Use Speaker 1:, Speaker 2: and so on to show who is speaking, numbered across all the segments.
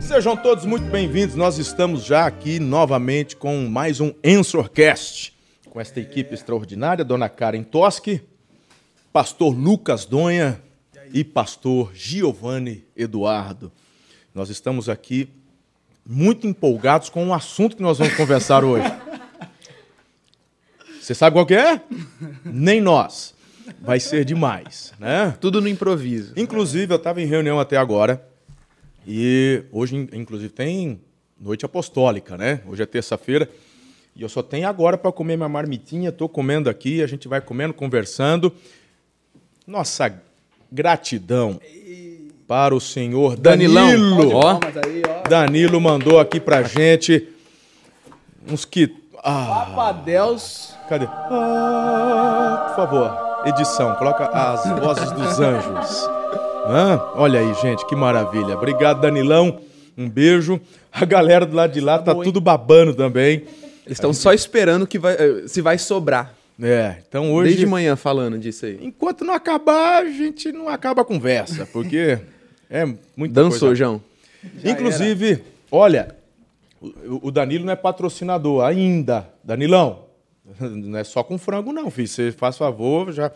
Speaker 1: Sejam todos muito bem-vindos. Nós estamos já aqui novamente com mais um Ensorcast. Com esta equipe extraordinária, Dona Karen Toschi, Pastor Lucas Donha e Pastor Giovanni Eduardo. Nós estamos aqui muito empolgados com o assunto que nós vamos conversar hoje. Você sabe qual que é? Nem nós. Vai ser demais, né?
Speaker 2: Tudo no improviso.
Speaker 1: Inclusive, eu estava em reunião até agora e hoje, inclusive, tem noite apostólica, né? Hoje é terça-feira e eu só tenho agora para comer minha marmitinha. Estou comendo aqui, a gente vai comendo, conversando. Nossa gratidão para o senhor Danilão.
Speaker 2: Danilão.
Speaker 1: Ó,
Speaker 3: aí, ó.
Speaker 1: Danilo mandou aqui pra gente uns que. Ah,
Speaker 3: Papadeus.
Speaker 1: cadê? Ah, por favor, edição, coloca as vozes dos anjos. Hã? olha aí, gente, que maravilha. Obrigado, Danilão. Um beijo. A galera do lado de lá tá tudo babando também.
Speaker 2: Eles estão só esperando que vai, eh, se vai sobrar.
Speaker 1: É, então hoje.
Speaker 2: Desde manhã falando disso aí.
Speaker 1: Enquanto não acabar, a gente não acaba a conversa, porque é muito
Speaker 2: Dançou, João.
Speaker 1: Inclusive, olha, o o Danilo não é patrocinador ainda. Danilão, não é só com frango, não, filho. Você faz favor, já.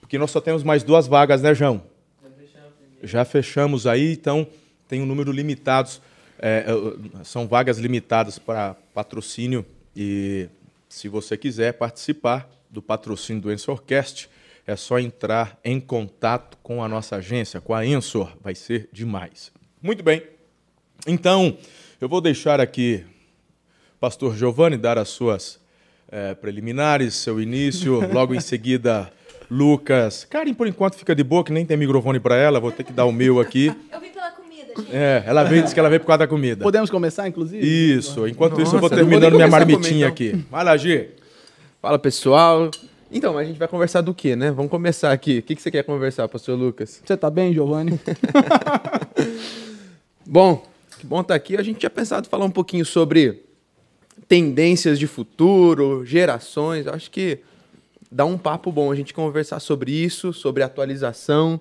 Speaker 1: Porque nós só temos mais duas vagas, né, João? Já fechamos aí, então tem um número limitado. é, é, são vagas limitadas para patrocínio e se você quiser participar do patrocínio do Ensorcast, é só entrar em contato com a nossa agência, com a Ensor. Vai ser demais. Muito bem. Então, eu vou deixar aqui pastor Giovanni dar as suas eh, preliminares, seu início, logo em seguida Lucas. Karen, por enquanto, fica de boa, que nem tem microfone para ela, vou ter que dar o meu aqui.
Speaker 4: Eu vim pela comida, gente.
Speaker 1: É, ela veio, disse que ela veio por causa da comida.
Speaker 3: Podemos começar, inclusive?
Speaker 1: Isso, enquanto isso eu vou
Speaker 2: Nossa, vou
Speaker 1: terminando
Speaker 2: nem
Speaker 1: minha
Speaker 2: começar a comer,
Speaker 1: marmitinha
Speaker 2: então.
Speaker 1: aqui. Vai lá, Gi.
Speaker 2: Fala, pessoal. Então, a gente vai conversar do quê, né? Vamos começar aqui. O que que você quer conversar, pastor Lucas?
Speaker 3: Você tá bem, Giovanni?
Speaker 2: Bom, que bom estar aqui. A gente tinha pensado em falar um pouquinho sobre tendências de futuro, gerações. Acho que dá um papo bom a gente conversar sobre isso, sobre atualização.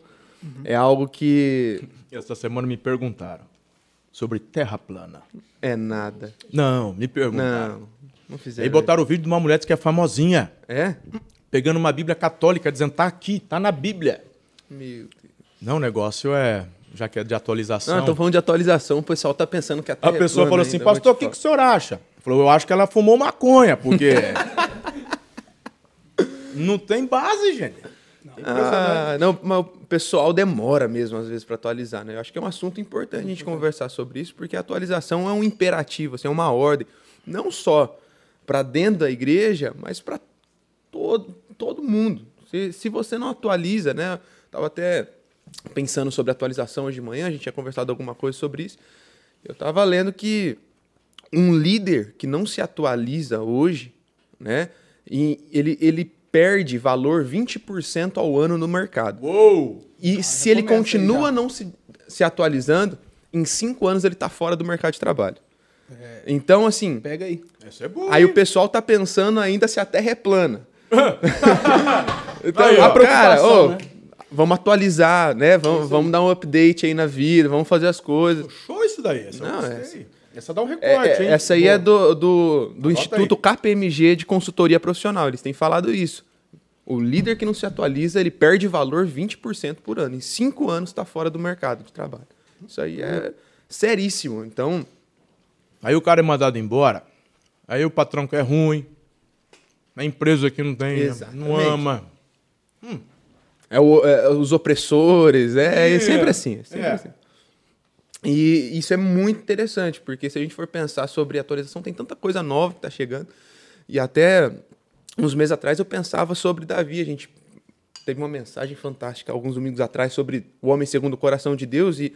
Speaker 2: É algo que
Speaker 1: Essa semana me perguntaram sobre terra plana.
Speaker 2: é nada.
Speaker 1: Não, me perguntaram.
Speaker 2: Não, não fizeram.
Speaker 1: Aí botaram o vídeo de uma mulher que é famosinha,
Speaker 2: É?
Speaker 1: pegando uma Bíblia católica, dizendo, tá aqui, tá na Bíblia.
Speaker 2: Meu Deus.
Speaker 1: Não, o negócio é, já que é de atualização.
Speaker 2: Não, estão falando de atualização, o pessoal tá pensando que a
Speaker 1: A
Speaker 2: Terra é
Speaker 1: pessoa
Speaker 2: plana
Speaker 1: falou assim, pastor, o que, que o senhor acha? Falou, eu acho que ela fumou maconha, porque não tem base, gente.
Speaker 2: Ah, não, mas o pessoal demora mesmo, às vezes, para atualizar, né? Eu acho que é um assunto importante a gente conversar sobre isso, porque a atualização é um imperativo, assim, é uma ordem, não só para dentro da igreja, mas para todo, todo mundo. Se, se você não atualiza, né? Tava até pensando sobre atualização hoje de manhã, a gente tinha conversado alguma coisa sobre isso. Eu tava lendo que um líder que não se atualiza hoje, né? E ele, ele perde valor 20% ao ano no mercado.
Speaker 1: Uou!
Speaker 2: E se ele continua não se, se atualizando, em cinco anos ele está fora do mercado de trabalho.
Speaker 3: É.
Speaker 2: Então, assim,
Speaker 3: Pega aí.
Speaker 1: Essa é boa.
Speaker 2: aí
Speaker 1: hein?
Speaker 2: o pessoal tá pensando ainda se a Terra é plana. então,
Speaker 1: Aí,
Speaker 2: a
Speaker 3: Cara, ô,
Speaker 2: né? Vamos atualizar, né? Vamos, vamos dar um update aí na vida, vamos fazer as coisas.
Speaker 1: Show isso daí. Essa
Speaker 2: Não,
Speaker 1: eu
Speaker 2: é.
Speaker 1: Essa dá um
Speaker 2: É,
Speaker 1: recorte,
Speaker 2: é,
Speaker 1: hein?
Speaker 2: essa aí
Speaker 1: Boa.
Speaker 2: é do, do, do Instituto KPMG de Consultoria Profissional. Eles têm falado isso. O líder que não se atualiza, ele perde valor 20% por ano. Em cinco anos está fora do mercado de trabalho. Isso aí é seríssimo. Então,
Speaker 1: Aí o cara é mandado embora, aí o patrão que é ruim, a empresa que não tem, não
Speaker 2: Exatamente.
Speaker 1: ama.
Speaker 2: é, o- é os opressores, é, é sempre assim. É sempre
Speaker 1: É.
Speaker 2: assim. E isso é muito interessante, porque se a gente for pensar sobre atualização, tem tanta coisa nova que está chegando. E até uns meses atrás eu pensava sobre Davi. A gente teve uma mensagem fantástica alguns domingos atrás sobre o homem segundo o coração de Deus. E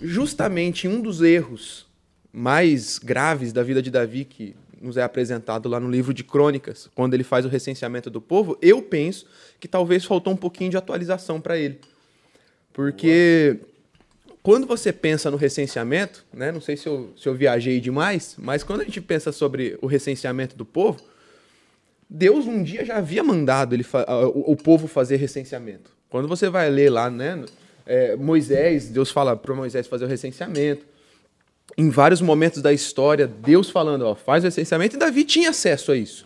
Speaker 2: justamente um dos erros mais graves da vida de Davi, que nos é apresentado lá no livro de Crônicas, quando ele faz o recenseamento do povo, eu penso que talvez faltou um pouquinho de atualização para ele. Porque quando você pensa no recenseamento, né, não sei se eu, se eu viajei demais, mas quando a gente pensa sobre o recenseamento do povo, Deus um dia já havia mandado ele o, o povo fazer recenseamento. Quando você vai ler lá, né, É, Moisés, Deus fala para Moisés fazer o recenseamento. Em vários momentos da história, Deus falando, ó, faz o recenseamento, e Davi tinha acesso a isso.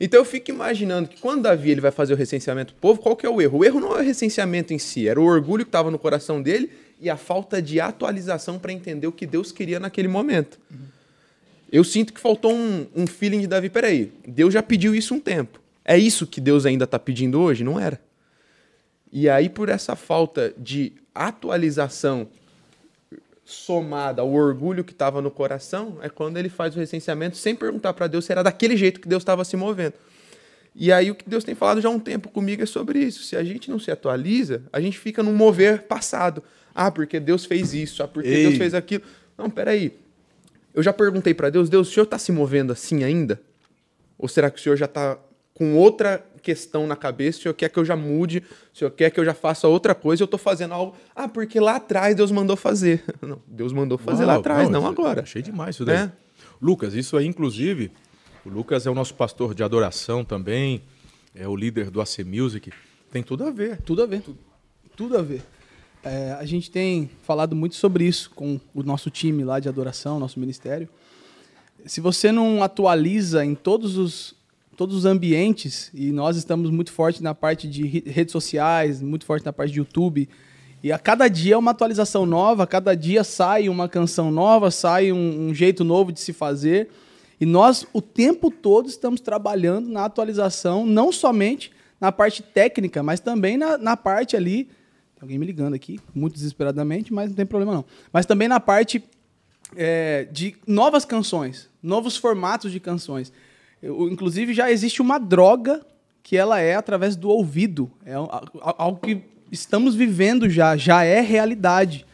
Speaker 2: Então eu fico imaginando que quando Davi ele vai fazer o recenseamento do povo, qual que é o erro? O erro não é o recenseamento em si, era o orgulho que estava no coração dele e a falta de atualização para entender o que Deus queria naquele momento. Eu sinto que faltou um, um feeling de Davi, peraí, Deus já pediu isso um tempo. É isso que Deus ainda está pedindo hoje? Não era. E aí, por essa falta de atualização somada ao orgulho que estava no coração, é quando ele faz o recenseamento sem perguntar para Deus se era daquele jeito que Deus estava se movendo. E aí o que Deus tem falado já há um tempo comigo é sobre isso. Se a gente não se atualiza, a gente fica num mover passado. Ah, porque Deus fez isso, ah, porque
Speaker 1: Ei.
Speaker 2: Deus fez aquilo. Não, peraí. Eu já perguntei para Deus, Deus, o senhor está se movendo assim ainda? Ou será que o senhor já está com outra questão na cabeça? O senhor quer que eu já mude? O senhor quer que eu já faça outra coisa? Eu estou fazendo algo. Ah, porque lá atrás Deus mandou fazer. Não, Deus mandou fazer lá atrás, não,
Speaker 1: isso-
Speaker 2: agora.
Speaker 1: Achei demais isso daí.
Speaker 2: É.
Speaker 1: Lucas, isso aí, inclusive, o Lucas é o nosso pastor de adoração também, é o líder do AC Music. Tem tudo a ver.
Speaker 3: Tudo a ver. Tudo a ver. É, a gente tem falado muito sobre isso com o nosso time lá de adoração, nosso ministério. Se você não atualiza em todos os, todos os ambientes, e nós estamos muito forte na parte de re- redes sociais, muito forte na parte de YouTube, e a cada dia é uma atualização nova, a cada dia sai uma canção nova, sai um, um jeito novo de se fazer. E nós, o tempo todo, estamos trabalhando na atualização, não somente na parte técnica, mas também na, na parte ali. Alguém me ligando aqui, muito desesperadamente, mas não tem problema não. Mas também na parte é, de novas canções, novos formatos de canções. Eu- inclusive, já existe uma droga que ela é através do ouvido. É al- al- algo que estamos vivendo já, já é realidade.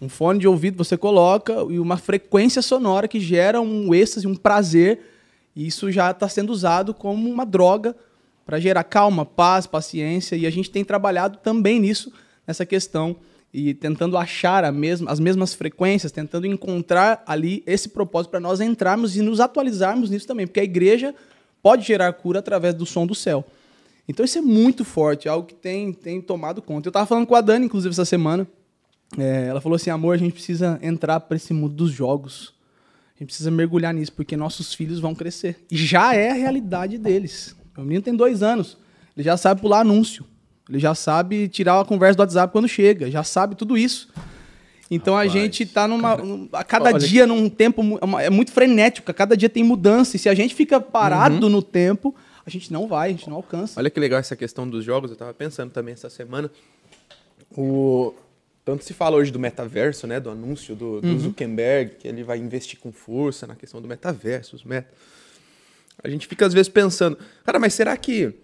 Speaker 3: Um fone de ouvido você coloca e uma frequência sonora que gera um êxtase, um prazer. E isso já está sendo usado como uma droga para gerar calma, paz, paciência. E a gente tem trabalhado também nisso, nessa questão, e tentando achar mesma, as mesmas frequências, tentando encontrar ali esse propósito para nós entrarmos e nos atualizarmos nisso também. Porque a igreja pode gerar cura através do som do céu. Então isso é muito forte, é algo que tem, tem tomado conta. Eu estava falando com a Dani, inclusive, essa semana. É, ela falou assim: amor, a gente precisa entrar para esse mundo dos jogos. A gente precisa mergulhar nisso, porque nossos filhos vão crescer. E já é a realidade deles. O menino tem dois anos, ele já sabe pular anúncio. Ele já sabe tirar a conversa do WhatsApp quando chega, já sabe tudo isso. Então
Speaker 1: Rapaz,
Speaker 3: a gente está numa. num- a cada dia num tempo. é É muito frenético, a cada dia tem mudança. E se a gente fica parado no tempo, a gente não vai, a gente não alcança.
Speaker 2: Olha que legal essa questão dos jogos, eu tava pensando também essa semana. O... Tanto se fala hoje do metaverso, né? Do anúncio do, do Zuckerberg, que ele vai investir com força na questão do metaverso, os meta. A gente fica às vezes pensando, cara, mas será que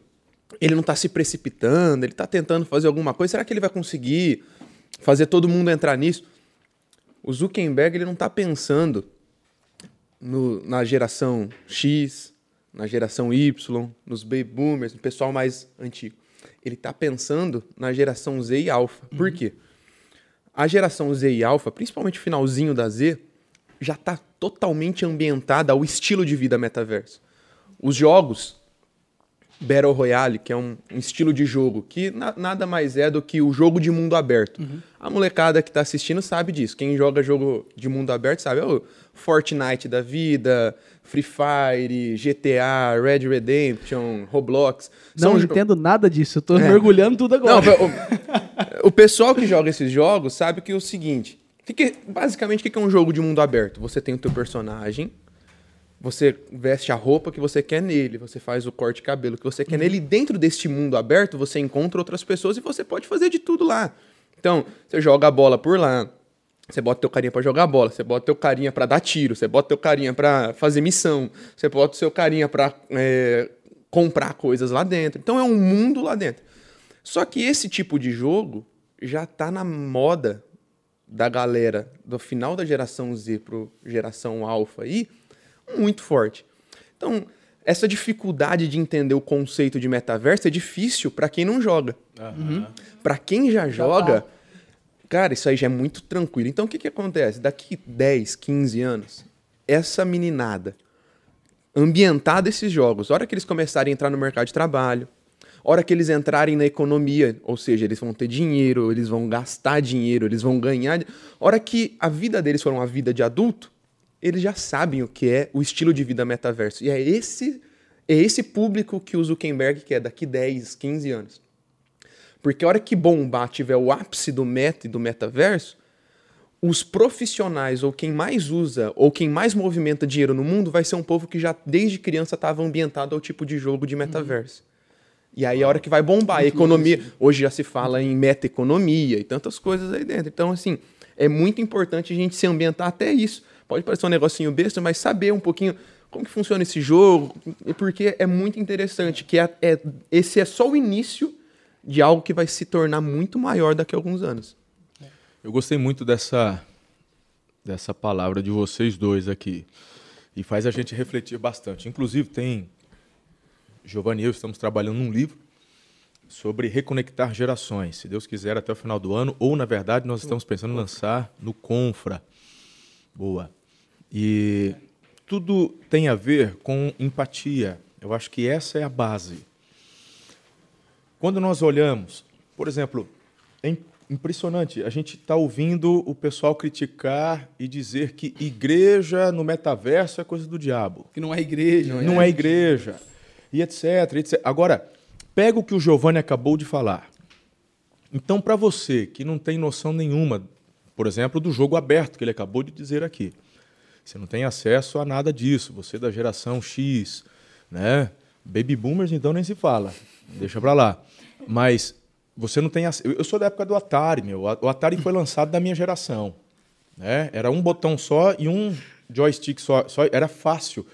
Speaker 2: ele não tá se precipitando? Ele tá tentando fazer alguma coisa? Será que ele vai conseguir fazer todo mundo entrar nisso? O Zuckerberg, ele não tá pensando no- na geração X, na geração Y, nos baby boomers, no pessoal mais antigo. Ele está pensando na geração Z e Alpha. Por quê? A geração Z e Alpha, principalmente o finalzinho da Z, já está totalmente ambientada ao estilo de vida metaverso. Os jogos Battle Royale, que é um, um estilo de jogo que na- nada mais é do que o jogo de mundo aberto. A molecada que está assistindo sabe disso. Quem joga jogo de mundo aberto sabe. É o Fortnite da vida, Free Fire, GTA, Red Redemption, Roblox.
Speaker 3: Não
Speaker 2: São
Speaker 3: entendo nada disso, eu tô
Speaker 2: É.
Speaker 3: mergulhando tudo
Speaker 2: não,
Speaker 3: agora.
Speaker 2: o, o pessoal que joga esses jogos sabe que é o seguinte: que que- basicamente, o que que é um jogo de mundo aberto? Você tem o teu personagem, você veste a roupa que você quer nele, você faz o corte de cabelo que você quer nele, e dentro deste mundo aberto você encontra outras pessoas e você pode fazer de tudo lá. Então, você joga a bola por lá, você bota teu carinha pra jogar bola, você bota teu carinha pra dar tiro, você bota teu carinha pra fazer missão, você bota o seu carinha pra é, comprar coisas lá dentro. Então é um mundo lá dentro. Só que esse tipo de jogo já tá na moda da galera do final da geração Z pro geração Alpha aí, muito forte. Então, essa dificuldade de entender o conceito de metaverso é difícil para quem não joga. Para quem já joga, cara, isso aí já é muito tranquilo. Então, o que, que acontece? Daqui 10, 15 anos, essa meninada ambientada esses jogos, a hora que eles começarem a entrar no mercado de trabalho, hora que eles entrarem na economia, ou seja, eles vão ter dinheiro, eles vão gastar dinheiro, eles vão ganhar. hora que a vida deles for uma vida de adulto, eles já sabem o que é o estilo de vida metaverso. E é esse, é esse público que o Zuckerberg quer daqui 10, 15 anos. Porque a hora que bombar tiver o ápice do meta e do metaverso, os profissionais, ou quem mais usa, ou quem mais movimenta dinheiro no mundo, vai ser um povo que já desde criança estava ambientado ao tipo de jogo de metaverso. Uhum. E aí a hora que vai bombar, a economia. Hoje já se fala em meta-economia e tantas coisas aí dentro. Então, assim, é muito importante a gente se ambientar até isso. Pode parecer um negocinho besta, mas saber um pouquinho como que funciona esse jogo, porque é muito interessante, que é, é, esse é só o início de algo que vai se tornar muito maior daqui a alguns anos.
Speaker 1: Eu gostei muito dessa, dessa palavra de vocês dois aqui. E faz a gente refletir bastante. Inclusive, tem. Giovanni e eu estamos trabalhando num livro sobre reconectar gerações. Se Deus quiser, até o final do ano. Ou, na verdade, nós estamos pensando em lançar no Confra. Boa. E tudo tem a ver com empatia. Eu acho que essa é a base. Quando nós olhamos, por exemplo, é impressionante. A gente está ouvindo o pessoal criticar e dizer que igreja no metaverso é coisa do diabo.
Speaker 3: Que não é igreja.
Speaker 1: Não, não é, é igreja. E etc, etc. Agora, pega o que o Giovanni acabou de falar. Então, para você que não tem noção nenhuma, por exemplo, do jogo aberto que ele acabou de dizer aqui, você não tem acesso a nada disso. Você é da geração X, né? Baby boomers, então nem se fala. Deixa para lá. Mas você não tem Eu sou da época do Atari, meu. O Atari foi lançado da minha geração. Né? Era um botão só e um joystick só. só era fácil.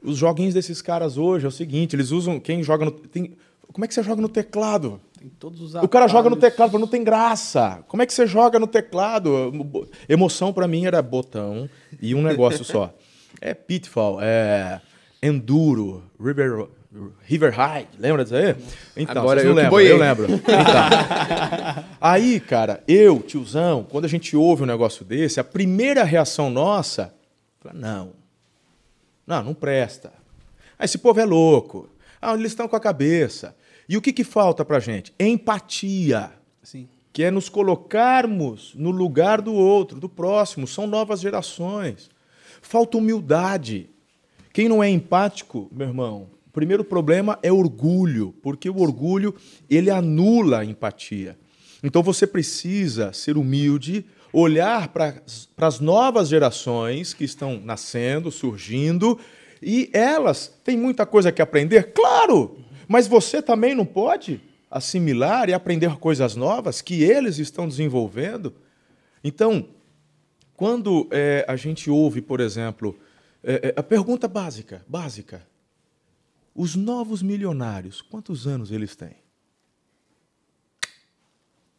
Speaker 1: Os joguinhos desses caras hoje é o seguinte: eles usam. Quem joga no. Tem, como é que você joga no teclado? Todos os O cara joga no teclado, não tem graça. Como é que você joga no teclado? Emoção para mim era botão e um negócio só. É Pitfall, é Enduro, River, River High, lembra disso aí?
Speaker 2: Então, Agora eu lembro,
Speaker 1: eu lembro. Então, aí, cara, eu, tiozão, quando a gente ouve um negócio desse, a primeira reação nossa, não, não, não presta. Ah, esse povo é louco. Ah, eles estão com a cabeça. E o que, que falta pra gente? Empatia. Sim. Que é nos colocarmos no lugar do outro, do próximo. São novas gerações. Falta humildade. Quem não é empático, meu irmão, primeiro problema é orgulho, porque o orgulho ele anula a empatia. Então você precisa ser humilde, olhar para as novas gerações que estão nascendo, surgindo, e elas têm muita coisa que aprender, claro, mas você também não pode assimilar e aprender coisas novas que eles estão desenvolvendo. Então, quando é, a gente ouve, por exemplo, é, é, a pergunta básica, básica, os novos milionários, quantos anos eles têm?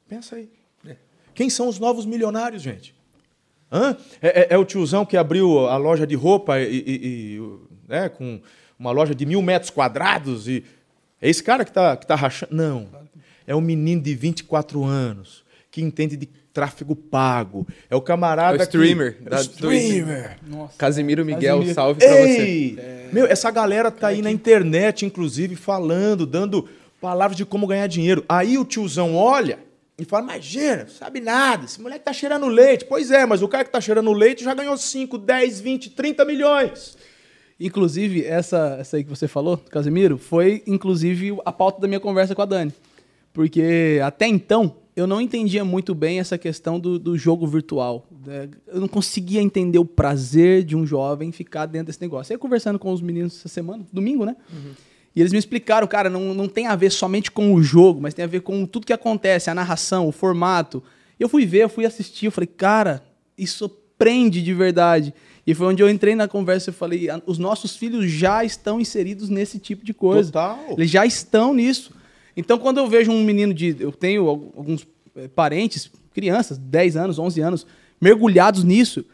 Speaker 1: Pensa aí. É. Quem são os novos milionários, gente? É, é, é, o tiozão que abriu a loja de roupa e, e, e né, com uma loja de mil metros quadrados e é esse cara que está que tá rachando? Não. É um menino de 24 anos que entende de tráfego pago. É o camarada. É o
Speaker 2: streamer.
Speaker 1: Que... É o streamer.
Speaker 2: Nossa. Casimiro Miguel, Casimiro. salve pra
Speaker 1: Ei! você. É... Meu, essa galera tá aí na internet, inclusive, falando, dando palavras de como ganhar dinheiro. Aí o tiozão olha e fala: Imagina, sabe nada, esse moleque tá cheirando leite. Pois é, mas o cara que tá cheirando leite já ganhou 5, 10, 20, 30 milhões.
Speaker 3: Inclusive, essa, essa aí que você falou, Casimiro, foi inclusive a pauta da minha conversa com a Dani. Porque até então, eu não entendia muito bem essa questão do, do jogo virtual. Né? Eu não conseguia entender o prazer de um jovem ficar dentro desse negócio. Aí conversando com os meninos essa semana, domingo, né? Uhum. E eles me explicaram, cara, não, não tem a ver somente com o jogo, mas tem a ver com tudo que acontece, a narração, o formato. E eu fui ver, eu fui assistir, eu falei, cara, isso prende de verdade. E foi onde eu entrei na conversa e falei, os nossos filhos já estão inseridos nesse tipo de coisa.
Speaker 1: Total.
Speaker 3: Eles já estão nisso. Então, quando eu vejo um menino de. Eu tenho alguns eh, parentes, crianças, 10 anos, 11 anos, mergulhados nisso.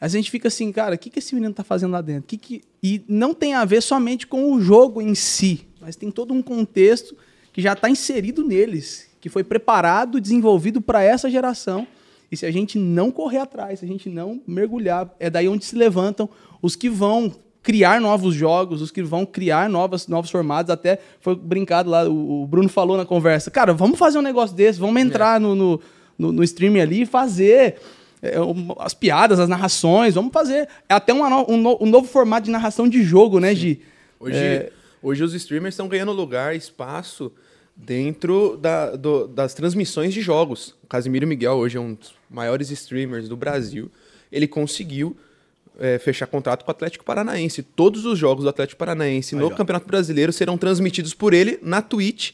Speaker 3: A gente fica assim, cara, o que, que esse menino está fazendo lá dentro? Que que... E não tem a ver somente com o jogo em si, mas tem todo um contexto que já está inserido neles, que foi preparado, desenvolvido para essa geração. E se a gente não correr atrás, se a gente não mergulhar, é daí onde se levantam os que vão criar novos jogos, os que vão criar novas, novos formatos. Até foi brincado lá, o, o Bruno falou na conversa. Cara, vamos fazer um negócio desse, vamos entrar no, no, no, no streaming ali e fazer é, as piadas, as narrações, vamos fazer. É até uma no- um, no- um novo formato de narração de jogo, né, Gi?
Speaker 2: Hoje,
Speaker 3: É.
Speaker 2: hoje os streamers estão ganhando lugar, espaço dentro da- do- das transmissões de jogos. O Casimiro Miguel hoje é um dos maiores streamers do Brasil. Ele conseguiu é, fechar contrato com o Atlético Paranaense. Todos os jogos do Atlético Paranaense no
Speaker 1: Aí, ó.
Speaker 2: Campeonato Brasileiro serão transmitidos por ele na Twitch.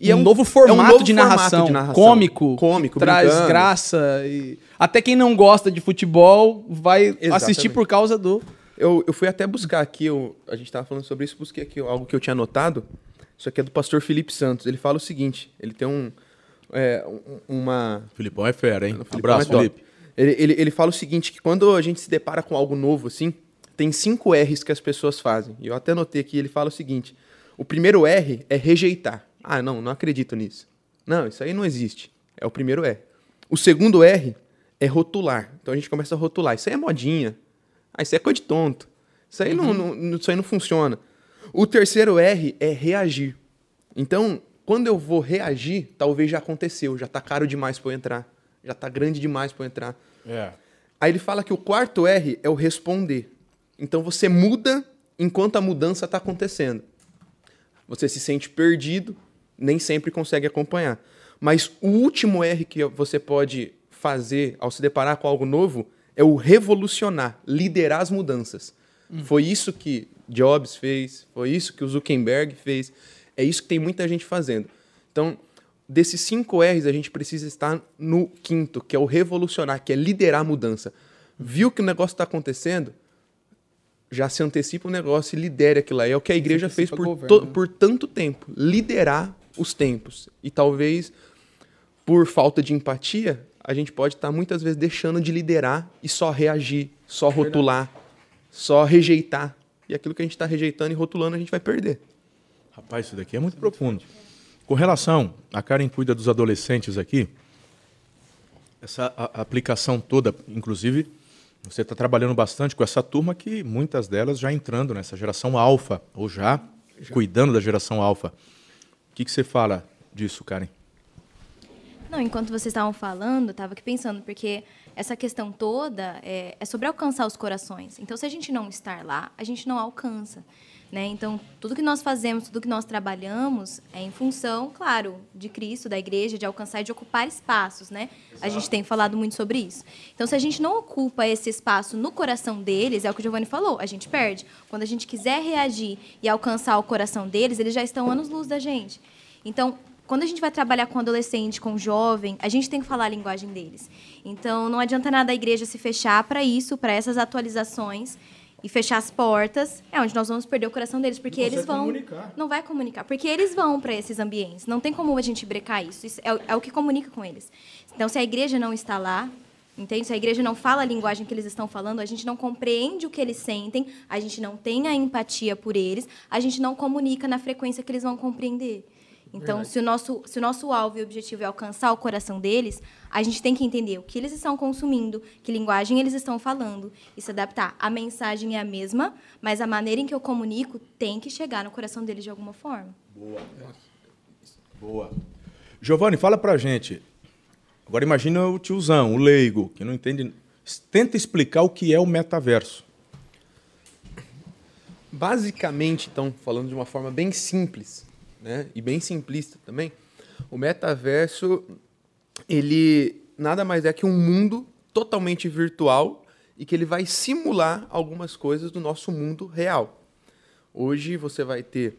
Speaker 2: E
Speaker 3: um, novo formato,
Speaker 2: novo
Speaker 3: de,
Speaker 2: formato
Speaker 3: narração,
Speaker 2: de narração.
Speaker 3: cômico,
Speaker 2: cômico,
Speaker 3: traz
Speaker 2: brincando.
Speaker 3: graça e até quem não gosta de futebol vai
Speaker 2: Exatamente.
Speaker 3: assistir por causa do
Speaker 2: Eu, eu fui até buscar aqui, eu- a gente estava falando sobre isso, busquei aqui algo que eu tinha anotado. Isso aqui é do pastor Felipe Santos. Ele fala o seguinte: ele tem um, é, um- uma.
Speaker 1: Filipão é fera, hein?
Speaker 2: O Filipão
Speaker 1: Abraço,
Speaker 2: é.
Speaker 1: Felipe.
Speaker 2: Ele, ele, ele fala o seguinte: que quando a gente se depara com algo novo assim, tem cinco R's que as pessoas fazem. E eu até anotei aqui, ele fala o seguinte: o primeiro R é rejeitar. Ah, não, não acredito nisso. Não, isso aí não existe. É o primeiro R. O segundo R é rotular. Então a gente começa a rotular. Isso aí é modinha. Ah, isso aí é coisa de tonto. Isso aí, não, não, isso aí não funciona. O terceiro R é reagir. Então, quando eu vou reagir, talvez já aconteceu, já tá caro demais para eu entrar, já tá grande demais para eu entrar.
Speaker 1: É.
Speaker 2: Aí ele fala que o quarto R é o responder. Então você muda enquanto a mudança está acontecendo. Você se sente perdido, nem sempre consegue acompanhar. Mas o último R que você pode fazer ao se deparar com algo novo é o revolucionar, liderar as mudanças. Foi isso que Jobs fez, foi isso que o Zuckerberg fez, é isso que tem muita gente fazendo. Então, desses cinco R's, a gente precisa estar no quinto, que é o revolucionar, que é liderar a mudança. Viu que o negócio está acontecendo? Já se antecipa o negócio e lidere aquilo aí. É o que a igreja fez por,
Speaker 3: né?
Speaker 2: por tanto tempo. Liderar os tempos. E talvez, por falta de empatia, a gente pode estar muitas vezes deixando de liderar e só reagir, só rotular, só rejeitar. E aquilo que a gente está rejeitando e rotulando, a gente vai perder.
Speaker 1: Rapaz, isso daqui é muito profundo. Com relação, a Karen cuida dos adolescentes aqui, essa aplicação toda, inclusive, você está trabalhando bastante com essa turma que muitas delas já entrando nessa geração alfa, ou já, cuidando da geração alfa. O que, que você fala disso, Karen?
Speaker 4: Não, enquanto vocês estavam falando, eu estava aqui pensando, porque essa questão toda é, é sobre alcançar os corações. Então, se a gente não estar lá, a gente não alcança. Né? Então, tudo que nós fazemos, tudo que nós trabalhamos é em função, claro, de Cristo, da igreja, de alcançar e de ocupar espaços. Né? A gente tem falado muito sobre isso. Então, se a gente não ocupa esse espaço no coração deles, é o que o Giovanni falou, a gente perde. Quando a gente quiser reagir e alcançar o coração deles, eles já estão anos-luz da gente. Então, quando a gente vai trabalhar com adolescente, com jovem, a gente tem que falar a linguagem deles. Então, não adianta nada a igreja se fechar para isso, para essas atualizações e fechar as portas. É onde nós vamos perder o coração deles, porque
Speaker 1: Não
Speaker 4: eles vão
Speaker 1: comunicar.
Speaker 4: não vai comunicar, porque eles vão para esses ambientes. Não tem como a gente brecar isso. Isso é, o- é o que comunica com eles. Então, se a igreja não está lá, entende? Se a igreja não fala a linguagem que eles estão falando, a gente não compreende o que eles sentem, a gente não tem a empatia por eles, a gente não comunica na frequência que eles vão compreender. Então, se o, nosso, se o nosso alvo e objetivo é alcançar o coração deles, a gente tem que entender o que eles estão consumindo, que linguagem eles estão falando e se adaptar. A mensagem é a mesma, mas a maneira em que eu comunico tem que chegar no coração deles de alguma forma.
Speaker 1: Boa. Giovanni, fala pra gente. Agora imagina o tiozão, o leigo, que não entende. Tenta explicar o que é o metaverso.
Speaker 2: Basicamente, então, falando de uma forma bem simples, né, e bem simplista também, o metaverso ele nada mais é que um mundo totalmente virtual e que ele vai simular algumas coisas do nosso mundo real. Hoje você vai ter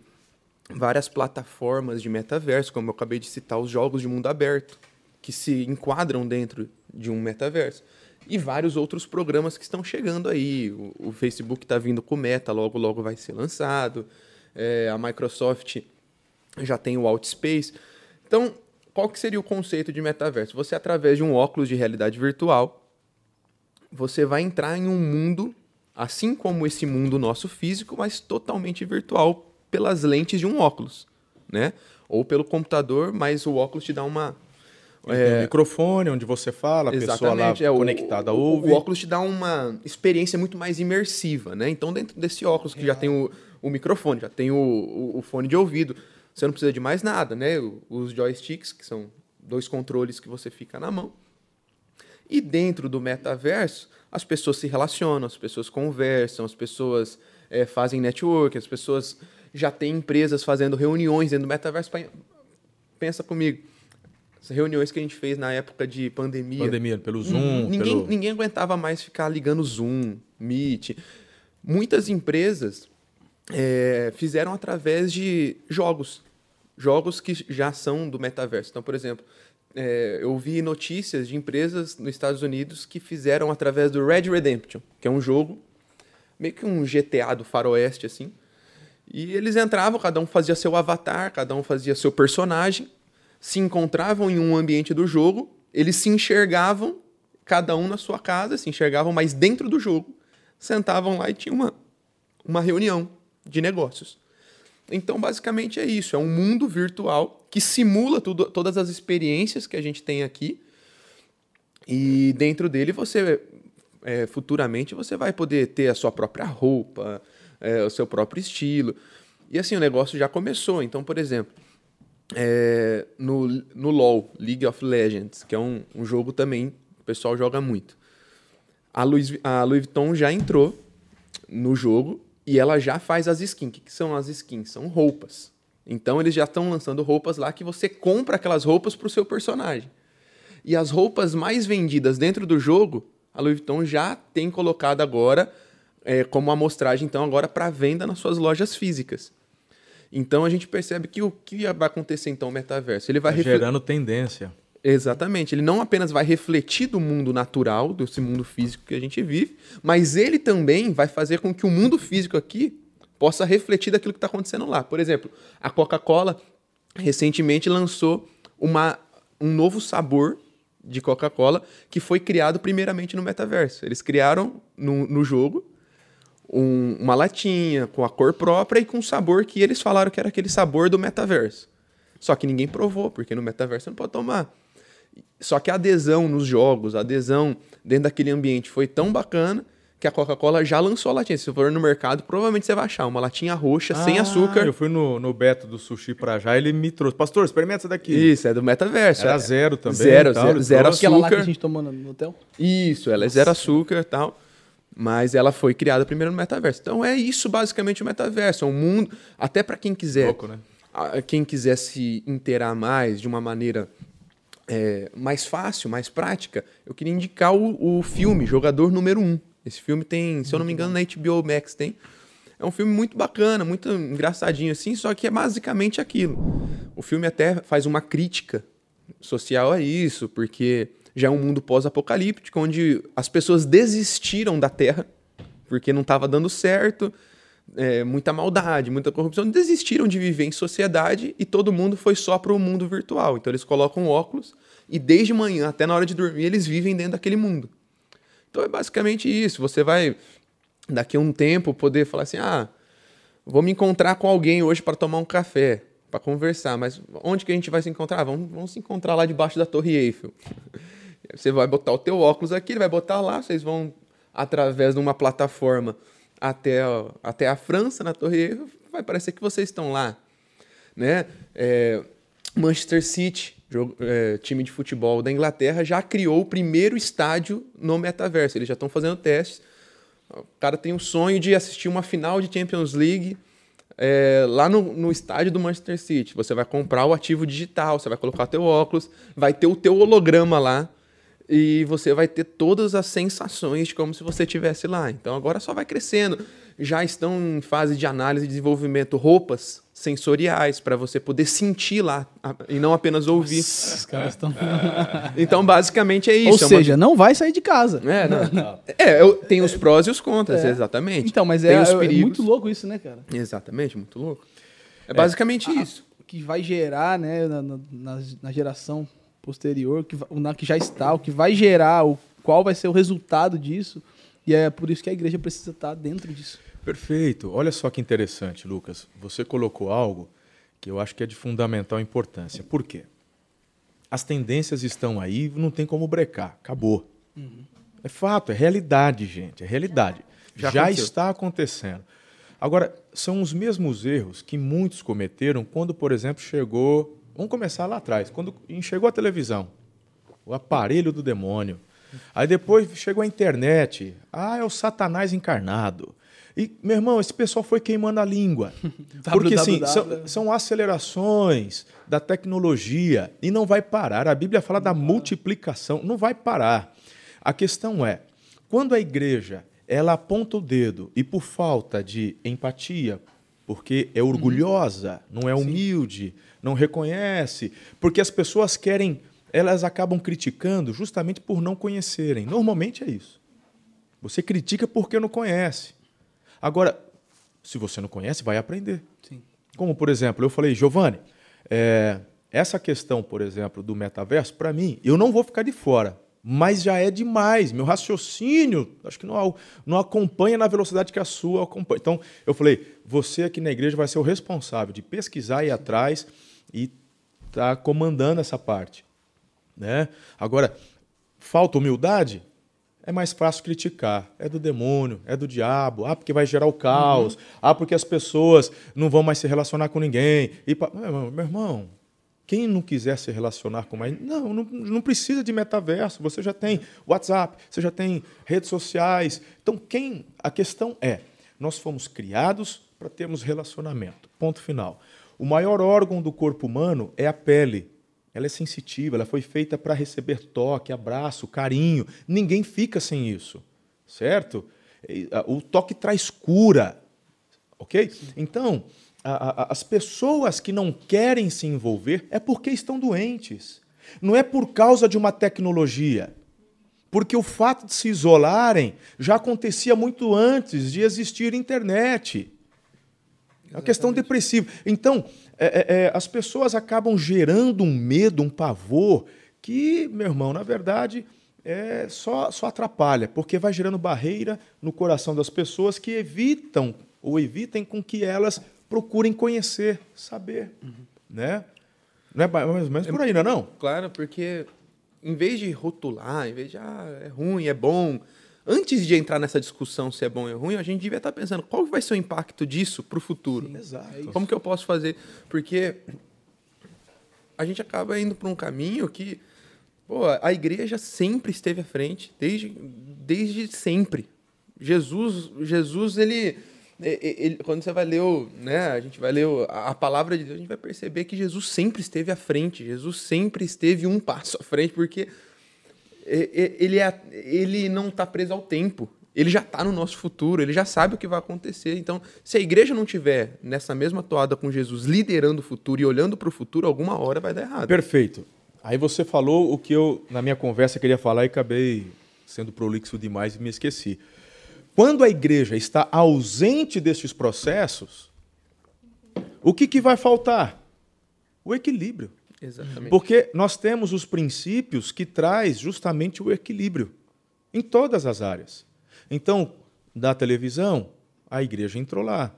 Speaker 2: várias plataformas de metaverso, como eu acabei de citar, os jogos de mundo aberto, que se enquadram dentro de um metaverso. E vários outros programas que estão chegando aí. O, o Facebook está vindo com o Meta, logo, logo vai ser lançado. É, a Microsoft já tem o Outspace. Então, qual que seria o conceito de metaverso? Você, através de um óculos de realidade virtual, você vai entrar em um mundo, assim como esse mundo nosso físico, mas totalmente virtual pelas lentes de um óculos, né? Ou pelo computador, mas o óculos te dá uma,
Speaker 1: tem um microfone onde você fala, a pessoa lá
Speaker 2: é, o-
Speaker 1: conectada
Speaker 2: o,
Speaker 1: ouve.
Speaker 2: O óculos te dá uma experiência muito mais imersiva, né? Então, dentro desse óculos que já tem o, o microfone, já tem o, o- o fone de ouvido, você não precisa de mais nada, né? Os joysticks, que são dois controles que você fica na mão. E dentro do metaverso, as pessoas se relacionam, as pessoas conversam, as pessoas eh, fazem network, as pessoas já têm empresas fazendo reuniões dentro do metaverso. Pa- Pensa comigo, as reuniões que a gente fez na época de pandemia.
Speaker 1: Pandemia, pelo Zoom,
Speaker 2: Ninguém,
Speaker 1: pelo...
Speaker 2: ninguém aguentava mais ficar ligando Zoom, Meet. Muitas empresas eh, fizeram através de jogos. Jogos que já são do metaverso. Então, por exemplo, eh, eu vi notícias de empresas nos Estados Unidos que fizeram através do Red Redemption, que é um jogo, meio que um GTA do faroeste, assim. E eles entravam, cada um fazia seu avatar, cada um fazia seu personagem, se encontravam em um ambiente do jogo, eles se enxergavam, cada um na sua casa, se enxergavam, mas dentro do jogo, sentavam lá e tinha uma, uma reunião de negócios. Então, basicamente é isso, é um mundo virtual que simula tudo, todas as experiências que a gente tem aqui, e dentro dele você é, futuramente você vai poder ter a sua própria roupa, é, o seu próprio estilo. E assim, o negócio já começou. Então, por exemplo, é, no, no LoL, League of Legends, que é um, um jogo também o pessoal joga muito. A Louis, a Louis Vuitton já entrou no jogo e ela já faz as skins. O que, que são as skins? São roupas. Então eles já estão lançando roupas lá que você compra aquelas roupas para o seu personagem. E as roupas mais vendidas dentro do jogo, a Louis Vuitton já tem colocado agora é, como amostragem, então, agora para venda nas suas lojas físicas. Então a gente percebe que o que vai acontecer então no metaverso? Ele vai
Speaker 1: Tá gerando tendência.
Speaker 2: Exatamente. Ele não apenas vai refletir do mundo natural, desse mundo físico que a gente vive, mas ele também vai fazer com que o mundo físico aqui possa refletir daquilo que está acontecendo lá. Por exemplo, a Coca-Cola recentemente lançou uma, um novo sabor de Coca-Cola que foi criado primeiramente no metaverso. Eles criaram no, no jogo um- uma latinha com a cor própria e com sabor que eles falaram que era aquele sabor do metaverso. Só que ninguém provou, porque no metaverso não pode tomar. Só que a adesão nos jogos, a adesão dentro daquele ambiente foi tão bacana que a Coca-Cola já lançou a latinha. Se você for no mercado, provavelmente você vai achar uma latinha roxa, sem
Speaker 1: Ah,
Speaker 2: açúcar.
Speaker 1: Eu fui no, no Beto do Sushi pra já, ele me trouxe. Pastor, experimenta essa daqui.
Speaker 2: Isso, é do metaverso.
Speaker 1: Era
Speaker 2: É-
Speaker 1: zero também.
Speaker 2: Zero,
Speaker 1: tal,
Speaker 2: zero, zero
Speaker 1: trouxe.
Speaker 3: Aquela lá que a
Speaker 2: açúcar.
Speaker 3: gente tomou no, hotel?
Speaker 2: Isso, ela é zero açúcar e tal. Mas ela foi criada primeiro no metaverso. Então é isso basicamente o metaverso. É um mundo. Até para quem quiser.
Speaker 1: Louco, né?
Speaker 2: Quem quiser se inteirar mais de uma maneira é, mais fácil, mais prática, eu queria indicar o, o filme Jogador Número 1. Esse filme tem, se eu não me engano, na HBO Max tem. É um filme muito bacana, muito engraçadinho assim, só que é basicamente aquilo. O filme até faz uma crítica social a isso, porque já é um mundo pós-apocalíptico, onde as pessoas desistiram da Terra, porque não estava dando certo, é, muita maldade, muita corrupção, desistiram de viver em sociedade e todo mundo foi só para o mundo virtual. Então eles colocam óculos e desde manhã até na hora de dormir eles vivem dentro daquele mundo. Então é basicamente isso. Você vai, daqui a um tempo, poder falar assim: ah, vou me encontrar com alguém hoje para tomar um café, para conversar, mas onde que a gente vai se encontrar? Ah, Vamos, vamos se encontrar lá debaixo da Torre Eiffel. Você vai botar o teu óculos aqui, ele vai botar lá, vocês vão através de uma plataforma até, até a França, na Torre Eiffel, vai parecer que vocês estão lá. Né? É, Manchester City, jogo- é, time de futebol da Inglaterra, já criou o primeiro estádio no metaverso. Eles já estão fazendo testes. O cara tem o sonho de assistir uma final de Champions League é, lá no, no estádio do Manchester City. Você vai comprar o ativo digital, você vai colocar teu óculos, vai ter o teu holograma lá e você vai ter todas as sensações de como se você estivesse lá. Então agora só vai crescendo. Já estão em fase de análise e desenvolvimento roupas sensoriais para você poder sentir lá e não apenas ouvir.
Speaker 3: Os caras estão.
Speaker 2: Então basicamente é isso.
Speaker 3: Ou
Speaker 2: é uma-
Speaker 3: seja, não vai sair de casa.
Speaker 2: é, não. É, eu- tem os prós e os contras, exatamente.
Speaker 3: Então, mas
Speaker 2: tem
Speaker 3: é,
Speaker 2: os
Speaker 3: é muito louco isso, né, cara?
Speaker 2: Exatamente, muito louco. É basicamente isso.
Speaker 3: O que vai gerar, né, na- na- na geração posterior, que, na que já está, o que vai gerar, o, qual vai ser o resultado disso. E é por isso que a igreja precisa estar dentro disso.
Speaker 1: Perfeito. Olha só que interessante, Lucas. Você colocou algo que eu acho que é de fundamental importância. Por quê? as tendências estão aí, não tem como brecar. Acabou. É fato, é realidade, gente. É realidade. Já,
Speaker 2: Já
Speaker 1: está acontecendo. Agora, são os mesmos erros que muitos cometeram quando, por exemplo, chegou. Vamos começar lá atrás. Quando chegou a televisão, o aparelho do demônio. Aí depois chegou a internet. Ah, é o Satanás encarnado. E, meu irmão, esse pessoal foi queimando a língua. Porque, assim, são, são acelerações da tecnologia e não vai parar. A Bíblia fala da multiplicação, não vai parar. A questão é, quando a igreja ela aponta o dedo e por falta de empatia, porque é orgulhosa, não é humilde, não reconhece, porque as pessoas querem, elas acabam criticando justamente por não conhecerem. Normalmente é isso. Você critica porque não conhece. Agora, se você não conhece, vai aprender.
Speaker 3: Sim.
Speaker 1: Como, por exemplo, eu falei, Giovanni, é, essa questão, por exemplo, do metaverso, para mim, eu não vou ficar de fora, mas já é demais. Meu raciocínio, acho que não, não acompanha na velocidade que a sua acompanha. Então, eu falei, você aqui na igreja vai ser o responsável de pesquisar e ir atrás e tá comandando essa parte. Né? Agora, falta humildade? É mais fácil criticar. É do demônio, é do diabo. Ah, porque vai gerar o caos. Ah, porque as pessoas não vão mais se relacionar com ninguém. E meu irmão, quem não quiser se relacionar com mais. Não, não, não precisa de metaverso. Você já tem WhatsApp, você já tem redes sociais. Então, quem. A questão é: nós fomos criados para termos relacionamento. Ponto final. O maior órgão do corpo humano é a pele. Ela é sensitiva, ela foi feita para receber toque, abraço, carinho. Ninguém fica sem isso, certo? O toque traz cura, ok? Então, a- a- as pessoas que não querem se envolver é porque estão doentes. Não é por causa de uma tecnologia. Porque o fato de se isolarem já acontecia muito antes de existir internet. É uma questão depressiva. Então, é, é, é, as pessoas acabam gerando um medo, um pavor, que, meu irmão, na verdade, é, só, só atrapalha, porque vai gerando barreira no coração das pessoas que evitam ou evitem com que elas procurem conhecer, saber. Né? Não é mais ou menos por aí, não é não?
Speaker 2: Claro, porque em vez de rotular, em vez de ah, é ruim, é bom, antes de entrar nessa discussão se é bom ou é ruim, a gente devia estar pensando qual vai ser o impacto disso para o futuro.
Speaker 1: Exato.
Speaker 2: Como que eu posso fazer? Porque a gente acaba indo para um caminho que pô, a igreja sempre esteve à frente, desde, desde sempre. Jesus, Jesus ele, ele- quando você vai ler, o, né, a gente vai ler o- a palavra de Deus, a gente vai perceber que Jesus sempre esteve à frente, Jesus sempre esteve um passo à frente, porque ele, é, ele não está preso ao tempo. Ele já está no nosso futuro, ele já sabe o que vai acontecer. Então, se a igreja não tiver nessa mesma toada com Jesus, liderando o futuro e olhando para o futuro, alguma hora vai dar errado.
Speaker 1: Perfeito. Aí você falou o que eu, na minha conversa, queria falar e acabei sendo prolixo demais e me esqueci. Quando a igreja está ausente destes processos, o que, que vai faltar? O equilíbrio.
Speaker 2: Exatamente.
Speaker 1: Porque nós temos os princípios que traz justamente o equilíbrio em todas as áreas. Então, da televisão, a igreja entrou lá.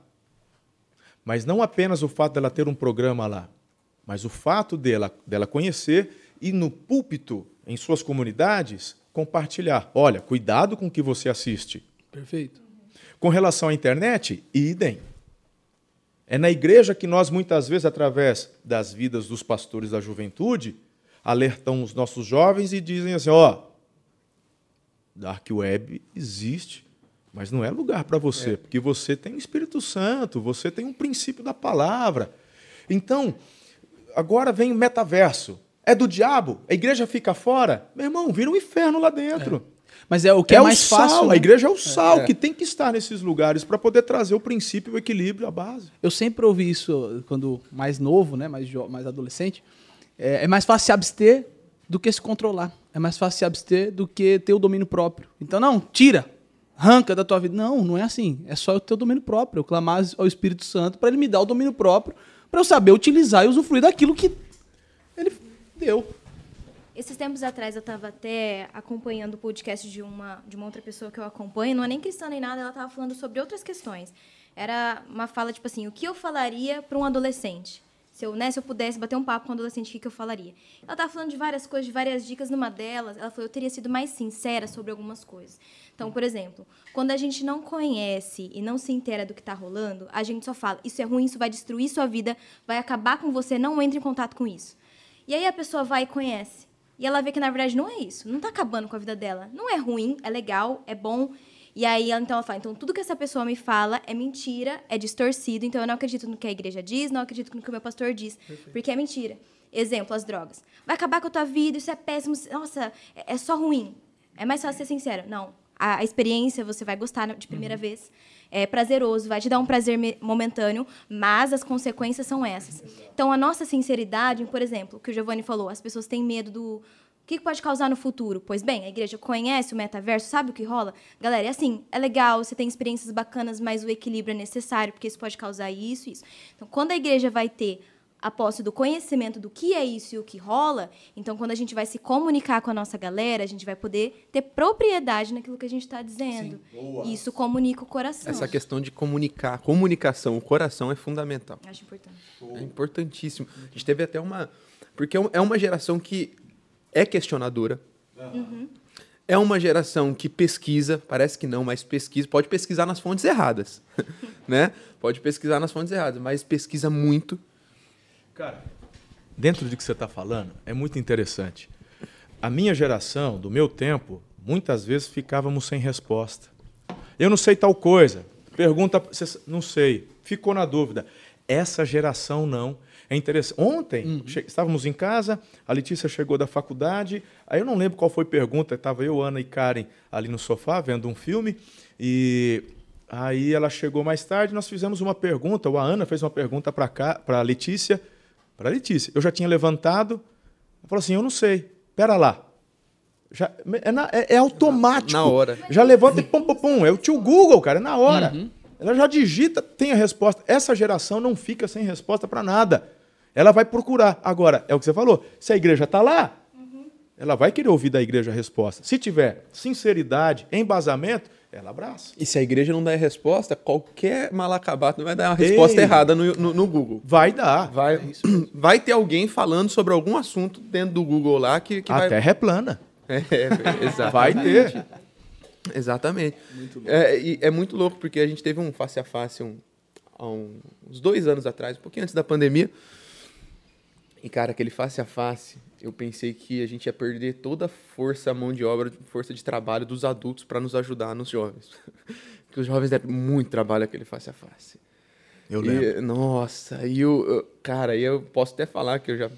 Speaker 1: Mas não apenas o fato dela ter um programa lá, mas o fato dela, dela conhecer e no púlpito, em suas comunidades, compartilhar. Olha, cuidado com o que você assiste.
Speaker 3: Perfeito.
Speaker 1: Com relação à internet, idem. É na igreja que nós, muitas vezes, através das vidas dos pastores da juventude, alertam os nossos jovens e dizem assim: ó, Dark Web existe, mas não é lugar para você, porque você tem o Espírito Santo, você tem um princípio da palavra. Então, agora vem o metaverso. É do diabo? A igreja fica fora? Meu irmão, vira um inferno lá dentro.
Speaker 3: Mas é o que é,
Speaker 1: é
Speaker 3: mais
Speaker 1: o sal,
Speaker 3: fácil.
Speaker 1: a
Speaker 3: né?
Speaker 1: igreja é o sal
Speaker 2: É.
Speaker 1: que tem que estar nesses lugares para poder trazer o princípio, o equilíbrio, a base.
Speaker 3: Eu sempre ouvi isso quando mais novo, né, mais, mais adolescente. É, é mais fácil se abster do que se controlar. É mais fácil se abster do que ter o domínio próprio. Então, não, tira, arranca da tua vida. Não, não é assim. É só eu ter o domínio próprio. Eu clamar ao Espírito Santo para ele me dar o domínio próprio, para eu saber utilizar e usufruir daquilo que ele deu.
Speaker 4: Esses tempos atrás eu estava até acompanhando o podcast de uma, de uma outra pessoa que eu acompanho, não é nem cristã nem nada, ela estava falando sobre outras questões. Era uma fala tipo assim: o que eu falaria para um adolescente? se eu, né, se eu pudesse bater um papo com um adolescente, o que, que eu falaria? Ela estava falando de várias coisas, de várias dicas. Numa delas, ela falou, eu teria sido mais sincera sobre algumas coisas. Então, por exemplo, quando a gente não conhece e não se inteira do que está rolando, a gente só fala, isso é ruim, isso vai destruir sua vida, vai acabar com você, não entre em contato com isso. E aí a pessoa vai e conhece. E ela vê que, na verdade, não é isso. Não está acabando com a vida dela. Não é ruim, é legal, é bom. E aí, então, ela fala, então, tudo que essa pessoa me fala é mentira, é distorcido, então eu não acredito no que a igreja diz, não acredito no que o meu pastor diz, Perfeito. porque é mentira. Exemplo, as drogas. Vai acabar com a tua vida, isso é péssimo, nossa, é, é só ruim. É mais fácil ser sincero. Não, a, a experiência você vai gostar de primeira uhum. vez, é prazeroso, vai te dar um prazer momentâneo, mas as consequências são essas. Então, a nossa sinceridade, por exemplo, que o Giovanni falou, as pessoas têm medo do, o que pode causar no futuro? Pois bem, a igreja conhece o metaverso, sabe o que rola? Galera, é assim, é legal, você tem experiências bacanas, mas o equilíbrio é necessário, porque isso pode causar isso e isso. Então, quando a igreja vai ter a posse do conhecimento do que é isso e o que rola, então quando a gente vai se comunicar com a nossa galera, a gente vai poder ter propriedade naquilo que a gente está dizendo. Sim, isso comunica o coração.
Speaker 2: Essa questão de comunicar, comunicação, o coração é fundamental.
Speaker 4: Acho importante.
Speaker 2: É importantíssimo. A gente teve até uma. Porque é uma geração que é questionadora. Uhum. É uma geração que pesquisa, parece que não, mas pesquisa, pode pesquisar nas fontes erradas, né? Pode pesquisar nas fontes erradas, mas pesquisa muito.
Speaker 1: Cara, dentro do que você está falando, é muito interessante. A minha geração, do meu tempo, muitas vezes ficávamos sem resposta. Eu não sei tal coisa. Pergunta, não sei. Ficou na dúvida. Essa geração não. É interessante. Ontem, uhum. estávamos em casa, a Letícia chegou da faculdade, aí eu não lembro qual foi a pergunta, estava eu, Ana e Karen ali no sofá vendo um filme, e aí ela chegou mais tarde, nós fizemos uma pergunta, ou a Ana fez uma pergunta para a Letícia, para a Letícia. Eu já tinha levantado, ela falou assim, eu não sei, pera lá. Já, é, na, é, é automático.
Speaker 2: Na hora.
Speaker 1: Já levanta e pum, pum, pum. É o tio Google, cara, é na hora. Uhum. Ela já digita, tem a resposta. Essa geração não fica sem resposta para nada. Ela vai procurar. Agora, é o que você falou, se a igreja está lá, uhum. ela vai querer ouvir da igreja a resposta. Se tiver sinceridade, embasamento, ela abraça.
Speaker 2: E se a igreja não der resposta, qualquer malacabato vai dar uma resposta Ei, errada no, no, no, Google.
Speaker 1: Vai dar.
Speaker 2: Vai, é vai ter alguém falando sobre algum assunto dentro do Google lá que, que
Speaker 1: a
Speaker 2: vai...
Speaker 1: Terra é plana.
Speaker 2: É, exatamente.
Speaker 1: Vai ter.
Speaker 2: Exatamente. Muito é, é muito louco, porque a gente teve um face a face um, há um, uns dois anos atrás, um pouquinho antes da pandemia, e, cara, aquele face a face, eu pensei que a gente ia perder toda a força, a mão de obra, força de trabalho dos adultos para nos ajudar nos jovens. Porque os jovens deram muito trabalho aquele face a face.
Speaker 1: Eu lembro.
Speaker 2: E, nossa, e eu, cara, eu posso até falar que eu já.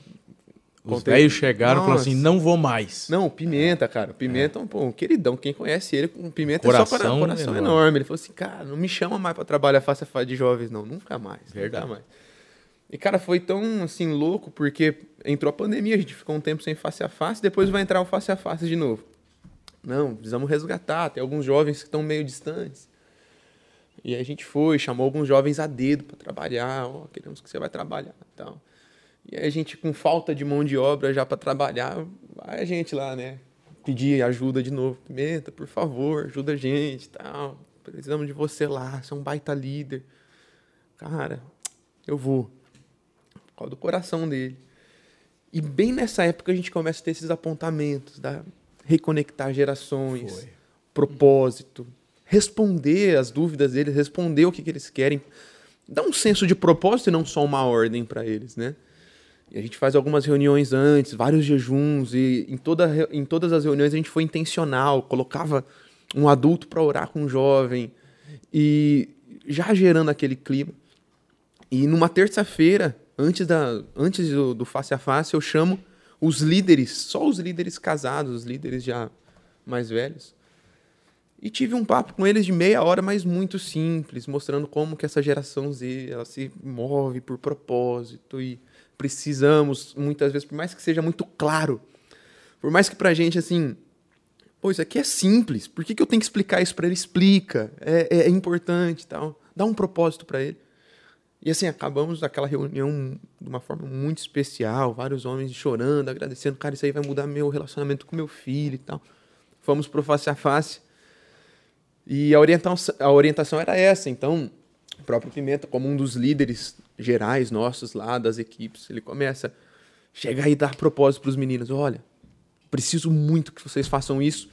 Speaker 1: Os velhos chegaram e falaram assim: não vou mais.
Speaker 2: Não, Pimenta, cara. Pimenta é um, pô, um queridão. Quem conhece ele, um Pimenta coração é só para, coração enorme. enorme. Ele falou assim: cara, não me chama mais para trabalhar face a face de jovens, não. Nunca mais.
Speaker 1: Verdade.
Speaker 2: Nunca mais. E, cara, foi tão, assim, louco, porque entrou a pandemia, a gente ficou um tempo sem face a face, depois vai entrar o face a face de novo. Não, precisamos resgatar, tem alguns jovens que estão meio distantes. E aí a gente foi, chamou alguns jovens a dedo para trabalhar, oh, queremos que você vai trabalhar tal. E aí a gente, com falta de mão de obra já para trabalhar, vai a gente lá, né, pedir ajuda de novo. Pimenta, por favor, ajuda a gente tal. Precisamos de você lá, você é um baita líder. Cara, eu vou causa do coração dele. E bem nessa época a gente começa a ter esses apontamentos, da reconectar gerações, Foi. propósito, responder as dúvidas deles, responder o que, que eles querem, dar um senso de propósito e não só uma ordem para eles, né? E a gente faz algumas reuniões antes, vários jejuns, e em, toda, em todas as reuniões a gente foi intencional, colocava um adulto para orar com um jovem, e já gerando aquele clima. E numa terça-feira, antes, da, antes do, do face a face, eu chamo os líderes, só os líderes casados, os líderes já mais velhos. E tive um papo com eles de meia hora, mas muito simples, mostrando como que essa geração Z ela se move por propósito e precisamos, muitas vezes, por mais que seja muito claro, por mais que pra gente, assim, pô, isso aqui é simples, por que, que eu tenho que explicar isso para ele? Explica, é, é, é importante tal, dá um propósito para ele. E assim, acabamos aquela reunião de uma forma muito especial, vários homens chorando, agradecendo, cara, isso aí vai mudar meu relacionamento com meu filho e tal. Fomos pro face a face. E a orientação, a orientação era essa, então, o próprio Pimenta, como um dos líderes gerais nossos lá, das equipes. Ele começa a chegar e dar propósito os meninos. Olha, preciso muito que vocês façam isso,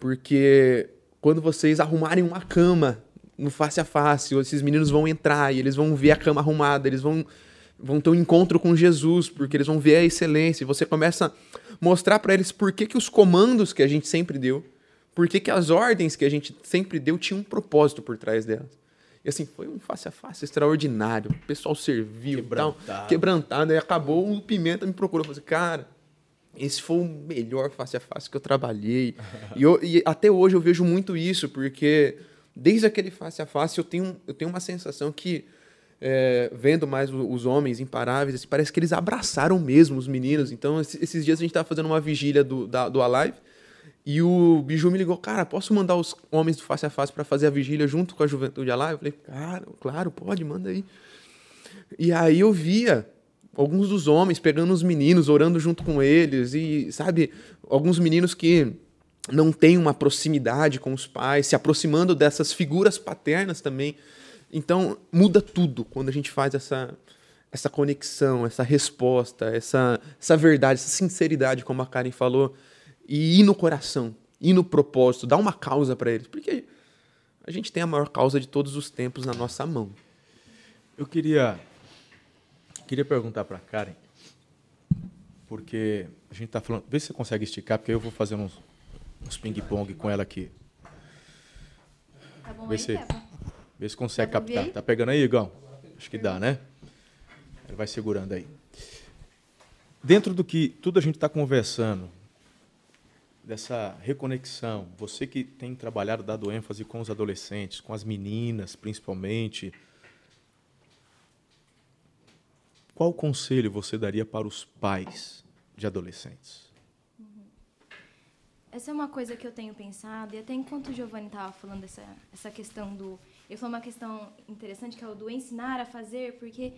Speaker 2: porque quando vocês arrumarem uma cama no face a face, esses meninos vão entrar e eles vão ver a cama arrumada, eles vão vão ter um encontro com Jesus, porque eles vão ver a excelência. E você começa a mostrar para eles por que, que os comandos que a gente sempre deu, por que, que as ordens que a gente sempre deu tinham um propósito por trás delas. E assim, foi um face a face extraordinário. O pessoal serviu, quebrantado, tal, quebrantado. E acabou, o Pimenta me procurou. Falei, assim, cara, esse foi o melhor face a face que eu trabalhei. e, eu, e até hoje eu vejo muito isso, porque desde aquele face a face eu tenho, eu tenho uma sensação que é, vendo mais os homens imparáveis, assim, parece que eles abraçaram mesmo os meninos. Então, esses dias a gente estava fazendo uma vigília do, da, do Alive e o Biju me ligou, cara, posso mandar os homens do face a face para fazer a vigília junto com a Juventude Alive? Eu falei, cara, claro, pode, manda aí. E aí eu via alguns dos homens pegando os meninos, orando junto com eles, e, sabe, alguns meninos que não têm uma proximidade com os pais, se aproximando dessas figuras paternas também. Então, muda tudo quando a gente faz essa, essa conexão, essa resposta, essa, essa verdade, essa sinceridade, como a Karen falou, e ir no coração, ir no propósito, dar uma causa para eles. Porque a gente tem a maior causa de todos os tempos na nossa mão.
Speaker 1: Eu queria, queria perguntar para Karen, porque a gente está falando. Vê se você consegue esticar, porque eu vou fazer uns, uns ping-pong com ela aqui.
Speaker 4: Tá bom
Speaker 1: Vê
Speaker 4: aí,
Speaker 1: se...
Speaker 4: Peppa?
Speaker 1: Vê se consegue
Speaker 4: Dá pra
Speaker 1: captar. Tá pegando aí, Igão? Acho que dá, né? Ele vai segurando aí. Dentro do que tudo a gente está conversando, dessa reconexão, você que tem trabalhado, dado ênfase com os adolescentes, com as meninas principalmente, qual conselho você daria para os pais de adolescentes?
Speaker 4: Essa é uma coisa que eu tenho pensado, e até enquanto o Giovanni estava falando essa, essa questão do. Ele falou uma questão interessante, que é o do ensinar a fazer, porque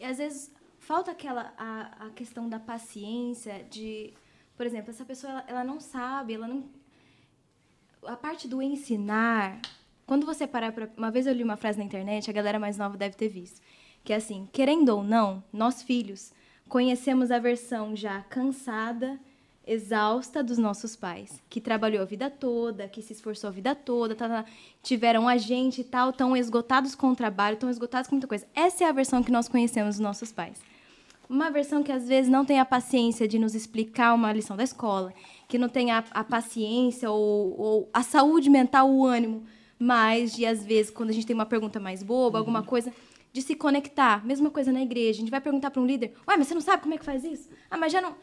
Speaker 4: às vezes falta aquela a, a questão da paciência, de. Por exemplo, essa pessoa ela, ela não sabe, ela não. A parte do ensinar. Quando você parar para. Uma vez eu li uma frase na internet, a galera mais nova deve ter visto. Que é assim: querendo ou não, nós filhos conhecemos a versão já cansada exausta dos nossos pais, que trabalhou a vida toda, que se esforçou a vida toda, tá, tá, tiveram a gente e tal, tão esgotados com o trabalho, tão esgotados com muita coisa. Essa é a versão que nós conhecemos dos nossos pais. Uma versão que às vezes não tem a paciência de nos explicar uma lição da escola, que não tem a, a paciência ou, ou a saúde mental, o ânimo, mas de às vezes quando a gente tem uma pergunta mais boba, alguma coisa, de se conectar. Mesma coisa na igreja. A gente vai perguntar para um líder: Ué, mas você não sabe como é que faz isso? Ah, mas já não.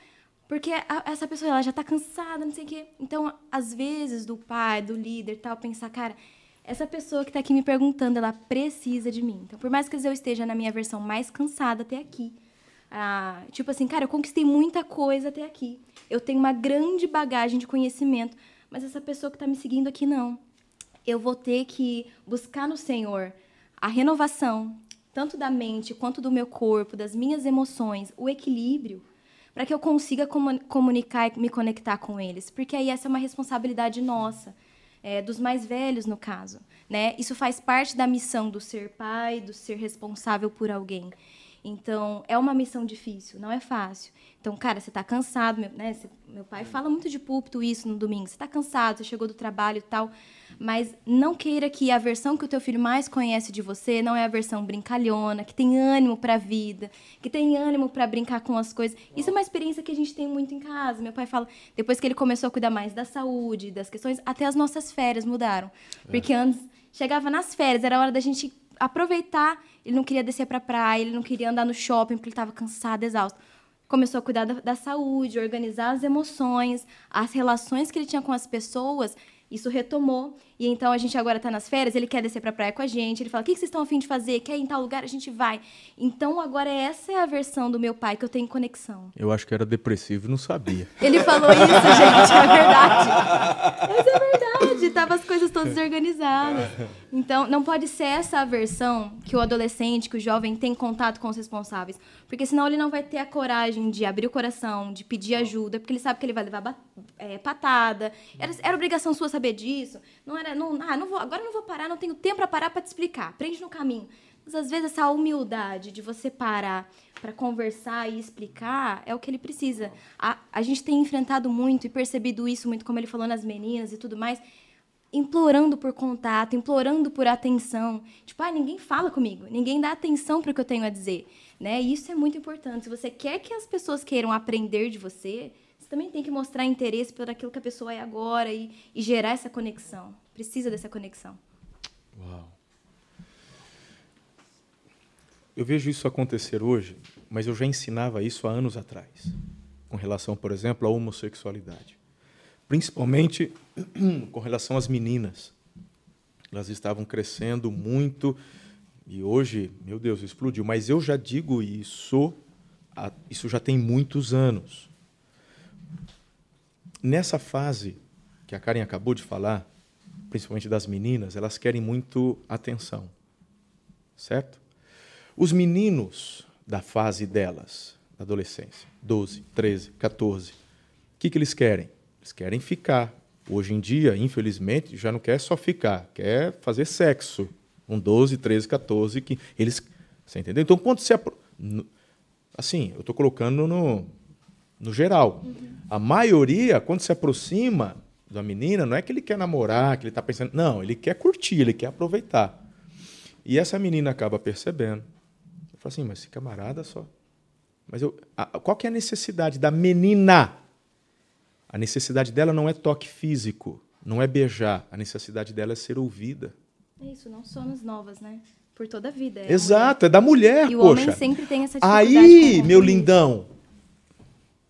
Speaker 4: Porque a- essa pessoa ela já está cansada, não sei o quê. Então, às vezes, do pai, do líder, tal, pensar, cara, essa pessoa que está aqui me perguntando, ela precisa de mim. Então, por mais que eu esteja na minha versão mais cansada até aqui, ah, tipo assim, cara, eu conquistei muita coisa até aqui. Eu tenho uma grande bagagem de conhecimento, mas essa pessoa que está me seguindo aqui não. Eu vou ter que buscar no Senhor a renovação, tanto da mente quanto do meu corpo, das minhas emoções, o equilíbrio, para que eu consiga comu- comunicar e me conectar com eles. Porque aí essa é uma responsabilidade nossa, é, dos mais velhos, no caso. Né? Isso faz parte da missão do ser pai, do ser responsável por alguém. Então, é uma missão difícil, não é fácil. Então, cara, você está cansado, meu, né? Meu pai fala muito de púlpito isso no domingo. Você está cansado, você chegou do trabalho e tal, mas não queira que a versão que o teu filho mais conhece de você não é a versão brincalhona, que tem ânimo para a vida, que tem ânimo para brincar com as coisas. Isso é uma experiência que a gente tem muito em casa. Meu pai fala, depois que ele começou a cuidar mais da saúde, das questões, até as nossas férias mudaram. Porque antes chegava nas férias, era hora da gente aproveitar. Ele não queria descer para praia, ele não queria andar no shopping porque ele estava cansado, exausto. Começou a cuidar da, da saúde, organizar as emoções, as relações que ele tinha com as pessoas. Isso retomou. E então a gente agora está nas férias, ele quer descer para praia com a gente. Ele fala: o que que vocês estão afim de fazer? Quer ir em tal lugar? A gente vai. Então agora essa é a versão do meu pai que eu tenho conexão.
Speaker 1: Eu acho que era depressivo e não sabia.
Speaker 4: Ele falou isso, gente, é verdade. Mas é verdade, tava as coisas todas organizadas. Então, não pode ser essa a versão que o adolescente, que o jovem tem contato com os responsáveis. Porque senão ele não vai ter a coragem de abrir o coração, de pedir ajuda, porque ele sabe que ele vai levar é, patada. Era, era obrigação sua saber disso. Não era, não, ah, não vou, agora não vou parar, não tenho tempo para parar para te explicar. Aprende no caminho. Mas às vezes essa humildade de você parar para conversar e explicar é o que ele precisa. A, a gente tem enfrentado muito e percebido isso muito, como ele falou nas meninas e tudo mais, implorando por contato, implorando por atenção. Tipo, ah, ninguém fala comigo, ninguém dá atenção para o que eu tenho a dizer. Né? E isso é muito importante. Se você quer que as pessoas queiram aprender de você, você também tem que mostrar interesse por aquilo que a pessoa é agora e, e gerar essa conexão. Precisa dessa conexão.
Speaker 1: Uau. Eu vejo isso acontecer hoje, mas eu já ensinava isso há anos atrás, com relação, por exemplo, à homossexualidade. Principalmente com relação às meninas. Elas estavam crescendo muito e hoje, meu Deus, explodiu. Mas eu já digo isso, isso já tem muitos anos. Nessa fase que a Karen acabou de falar, principalmente das meninas, elas querem muito atenção, certo? Os meninos da fase delas, da adolescência, 12, 13, 14, o que, que eles querem? Eles querem ficar. Hoje em dia, infelizmente, já não quer só ficar, quer fazer sexo. Com 12, 13, 14, que eles. Você entendeu? Então, quando você. Assim, eu estou colocando no, no geral. Uhum. A maioria, quando se aproxima da menina, não é que ele quer namorar, que ele está pensando. Não, ele quer curtir, ele quer aproveitar. E essa menina acaba percebendo. Fala assim, mas esse camarada só. Mas eu, a, qual que é a necessidade da menina? A necessidade dela não é toque físico, não é beijar. A necessidade dela é ser ouvida.
Speaker 4: É isso, não somos novas, né? Por toda a vida.
Speaker 1: É Exato, é da mulher,
Speaker 4: e
Speaker 1: poxa.
Speaker 4: o homem sempre tem essa dificuldade.
Speaker 1: Aí, meu lindão,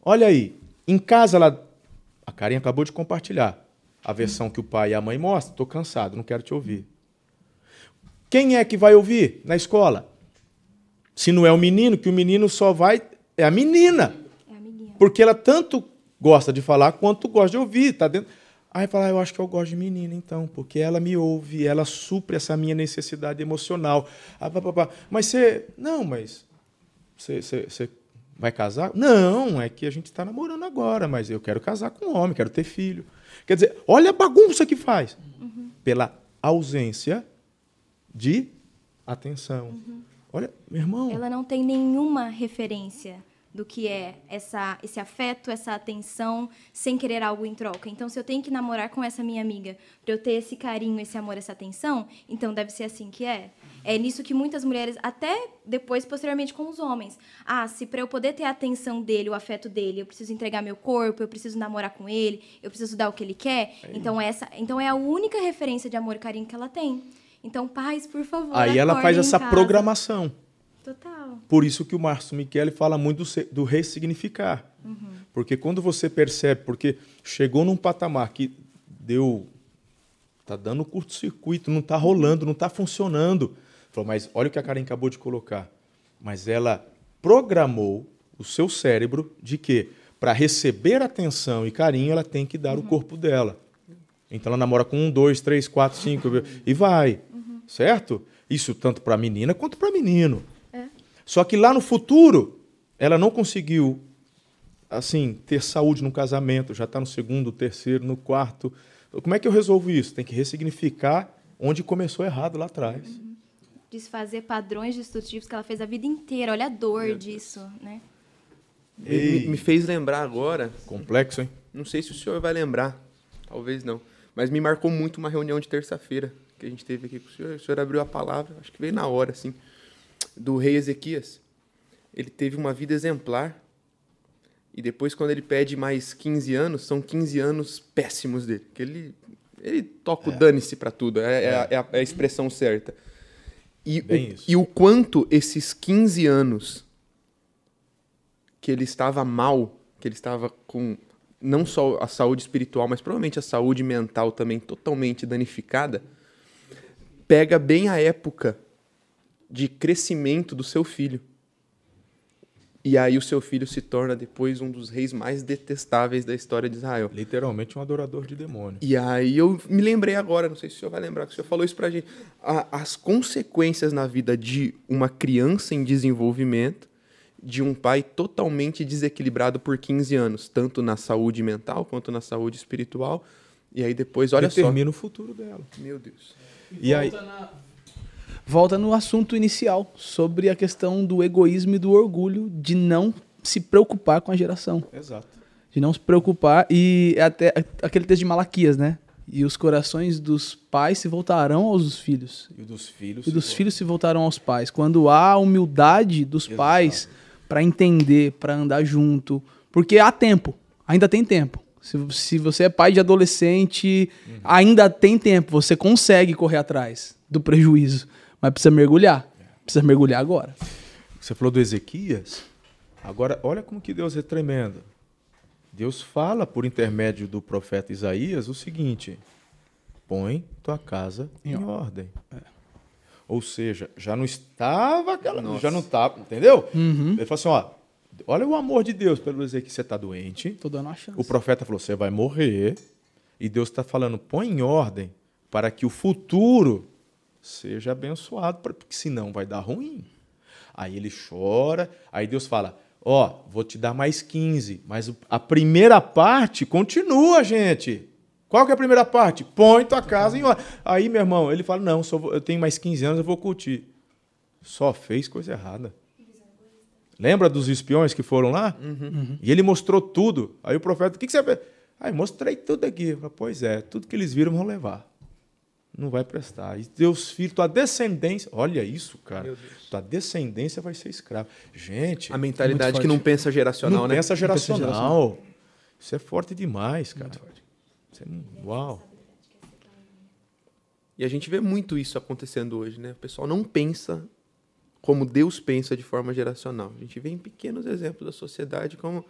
Speaker 1: olha aí. Em casa, ela, a Karen acabou de compartilhar a versão que o pai e a mãe mostram. Estou cansado, não quero te ouvir. Quem é que vai ouvir na escola? Se não é o menino, que o menino só vai. É a menina.
Speaker 4: É a menina.
Speaker 1: Porque ela tanto gosta de falar quanto gosta de ouvir. Tá dentro. Aí fala, ah, eu acho que eu gosto de menina, então, porque ela me ouve, ela supre essa minha necessidade emocional. Ah, pá, pá, pá. Mas você. Não, mas. Você, você, você vai casar? Não, é que a gente está namorando agora, mas eu quero casar com um homem, quero ter filho. Quer dizer, olha a bagunça que faz. Uhum. Pela ausência de atenção. Uhum. Olha, meu irmão.
Speaker 4: Ela não tem nenhuma referência do que é essa, esse afeto, essa atenção, sem querer algo em troca. Então, se eu tenho que namorar com essa minha amiga para eu ter esse carinho, esse amor, essa atenção, então deve ser assim que é. É nisso que muitas mulheres, até depois, posteriormente, com os homens. Ah, se para eu poder ter a atenção dele, o afeto dele, eu preciso entregar meu corpo, eu preciso namorar com ele, eu preciso dar o que ele quer. É então, essa, então é a única referência de amor e carinho que ela tem. Então, pais, por favor.
Speaker 1: Aí ela faz essa
Speaker 4: casa.
Speaker 1: programação.
Speaker 4: Total.
Speaker 1: Por isso que o Márcio Michele fala muito do, do ressignificar. Uhum. Porque quando você percebe, porque chegou num patamar que deu. Está dando curto-circuito, não está rolando, não está funcionando. Falou, mas olha o que a Karen acabou de colocar. Mas ela programou o seu cérebro de que para receber atenção e carinho ela tem que dar uhum. o corpo dela. Então ela namora com um, dois, três, quatro, cinco e vai, uhum. certo? Isso tanto para menina quanto para menino. Só que lá no futuro ela não conseguiu assim ter saúde no casamento, já está no segundo, terceiro, no quarto. Como é que eu resolvo isso? Tem que ressignificar onde começou errado lá atrás. Uhum.
Speaker 4: Desfazer padrões destrutivos que ela fez a vida inteira. Olha a dor disso, né?
Speaker 2: Me, me fez lembrar agora.
Speaker 1: Complexo, hein?
Speaker 2: Não sei se o senhor vai lembrar. Talvez não mas me marcou muito uma reunião de terça-feira que a gente teve aqui com o senhor. O senhor abriu a palavra, acho que veio na hora, assim, do rei Ezequias. Ele teve uma vida exemplar. E depois, quando ele pede mais 15 anos, são 15 anos péssimos dele. Que ele, ele toca o é. dane-se para tudo, é, é. É, a, é, a, expressão certa. E o, e o quanto esses 15 anos que ele estava mal, que ele estava com não só a saúde espiritual, mas provavelmente a saúde mental também totalmente danificada, pega bem a época de crescimento do seu filho. E aí o seu filho se torna depois um dos reis mais detestáveis da história de Israel.
Speaker 1: Literalmente um adorador de demônio.
Speaker 2: E aí eu me lembrei agora, não sei se o senhor vai lembrar, que o senhor falou isso pra gente. as consequências na vida de uma criança em desenvolvimento de um pai totalmente desequilibrado por 15 anos, tanto na saúde mental quanto na saúde espiritual. E aí depois, olha
Speaker 1: Determina só. Determina o futuro dela.
Speaker 2: Meu Deus.
Speaker 1: E, e aí...
Speaker 3: Na... volta no assunto inicial sobre a questão do egoísmo e do orgulho de não se preocupar com a geração,
Speaker 1: Exato.
Speaker 3: de não se preocupar e é até aquele texto de Malaquias, né? E os corações dos pais se voltarão aos filhos
Speaker 1: E dos filhos.
Speaker 3: e dos
Speaker 1: se-
Speaker 3: filhos se voltarão aos pais. Quando há humildade dos
Speaker 1: Exato.
Speaker 3: pais para entender, para andar junto, porque há tempo, ainda tem tempo. Se, se você é pai de adolescente,
Speaker 1: Uhum.
Speaker 3: ainda tem tempo, você consegue correr atrás do prejuízo, mas precisa mergulhar. Precisa mergulhar agora.
Speaker 1: Você falou do Ezequias. Agora, olha como que Deus é tremendo. Deus fala por intermédio do profeta Isaías o seguinte: põe tua casa em,
Speaker 3: Em
Speaker 1: ordem. Ou seja, já não estava aquela. Já não estava, entendeu? Ele falou assim: ó, olha o amor de Deus pelo Ezequias. Você está doente.
Speaker 3: Tô dando uma chance.
Speaker 1: O profeta falou: você vai morrer. E Deus está falando: põe em ordem para que o futuro seja abençoado, porque senão vai dar ruim. Aí ele chora, aí Deus fala: Ó, vou te dar mais 15, mas a primeira parte continua, gente. Qual que é a primeira parte? Põe tua casa em ordem. Aí, meu irmão, ele fala: Não, só vou- eu tenho mais 15 anos, eu vou curtir. Só fez coisa errada. Lembra dos espiões que foram lá? E ele mostrou tudo. Aí o profeta, o que, que você fez? Aí mostrei tudo aqui. Falei, pois é, tudo que eles viram vão levar. Não vai prestar. E teus filhos, tua descendência. Olha isso, cara. Tua descendência vai ser escrava. Gente,
Speaker 2: A mentalidade
Speaker 3: Muito
Speaker 2: que não pensa geracional,
Speaker 1: não
Speaker 2: né?
Speaker 1: pensa geracional.
Speaker 3: geracional.
Speaker 1: Isso é forte demais, cara. Isso é- Uau.
Speaker 2: E a gente vê muito isso acontecendo hoje, né? O pessoal não pensa como Deus pensa de forma geracional. A gente vê em pequenos exemplos da sociedade, como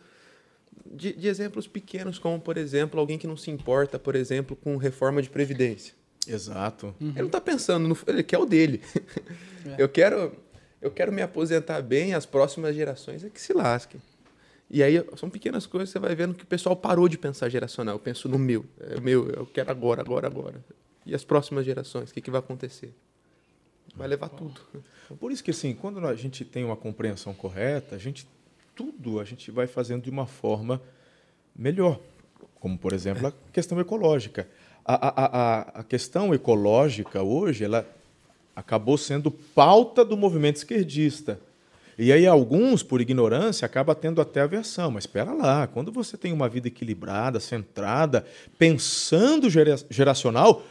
Speaker 2: de, de exemplos pequenos, como por exemplo alguém que não se importa, por exemplo, com reforma de previdência.
Speaker 1: Exato.
Speaker 2: Ele não está pensando, no, ele quer o dele. Eu quero, eu quero me aposentar bem, as próximas gerações é que se lasquem. E aí são pequenas coisas que você vai vendo que o pessoal parou de pensar geracional. Eu penso no meu, é meu, eu quero agora, agora, agora. E as próximas gerações, o que, que vai acontecer? Vai levar tudo.
Speaker 1: Por isso que assim, quando a gente tem uma compreensão correta, a gente tudo a gente vai fazendo de uma forma melhor, como por exemplo a questão ecológica. A, a, a, questão ecológica hoje ela acabou sendo pauta do movimento esquerdista. E aí alguns, por ignorância, acabam tendo até aversão. Mas espera lá, quando você tem uma vida equilibrada, centrada, pensando gera- geracional,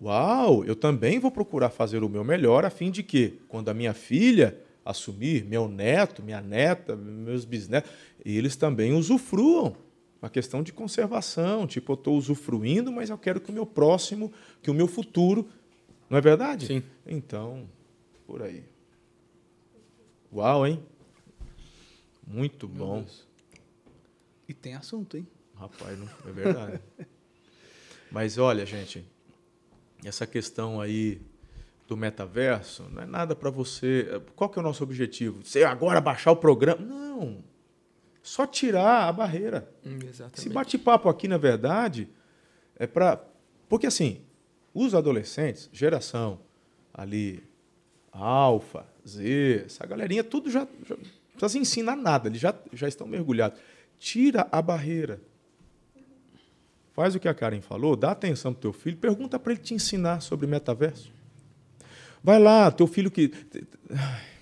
Speaker 1: uau, eu também vou procurar fazer o meu melhor a fim de que, quando a minha filha assumir, meu neto, minha neta, meus bisnetos, eles também usufruam. Uma questão de conservação, tipo, eu estou usufruindo, mas eu quero que o meu próximo, que o meu futuro, não é verdade?
Speaker 2: Sim.
Speaker 1: Então, por aí. Uau, hein? Muito bom.
Speaker 3: E tem assunto, hein?
Speaker 1: Rapaz, não é verdade. Mas olha, gente, essa questão aí do metaverso não é nada para você. Qual que é o nosso objetivo? Você agora baixar o programa? Não. Só tirar a barreira.
Speaker 2: Exatamente.
Speaker 1: Esse bate-papo aqui, na verdade, é para. Porque, assim, os adolescentes, geração ali, alfa, Z, essa galerinha, tudo já. já não precisa se ensinar nada, eles já, já estão mergulhados. Tira a barreira. Faz o que a Karen falou, dá atenção pro teu filho, pergunta para ele te ensinar sobre metaverso. Vai lá, teu filho que. Ai.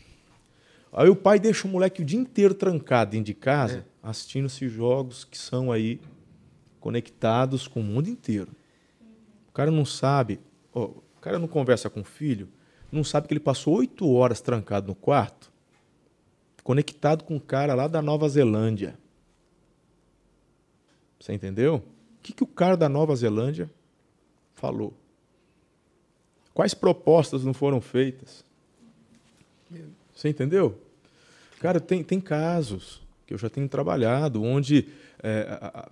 Speaker 1: Aí o pai deixa o moleque o dia inteiro trancado dentro de casa, assistindo esses jogos que são aí conectados com o mundo inteiro. O cara não sabe, ó, o cara não conversa com o filho, não sabe que ele passou oito horas trancado no quarto, conectado com um cara lá da Nova Zelândia. Você entendeu? O que, que o cara da Nova Zelândia falou? Quais propostas não foram feitas? Você entendeu? Cara, tem, tem casos que eu já tenho trabalhado onde é, a- a-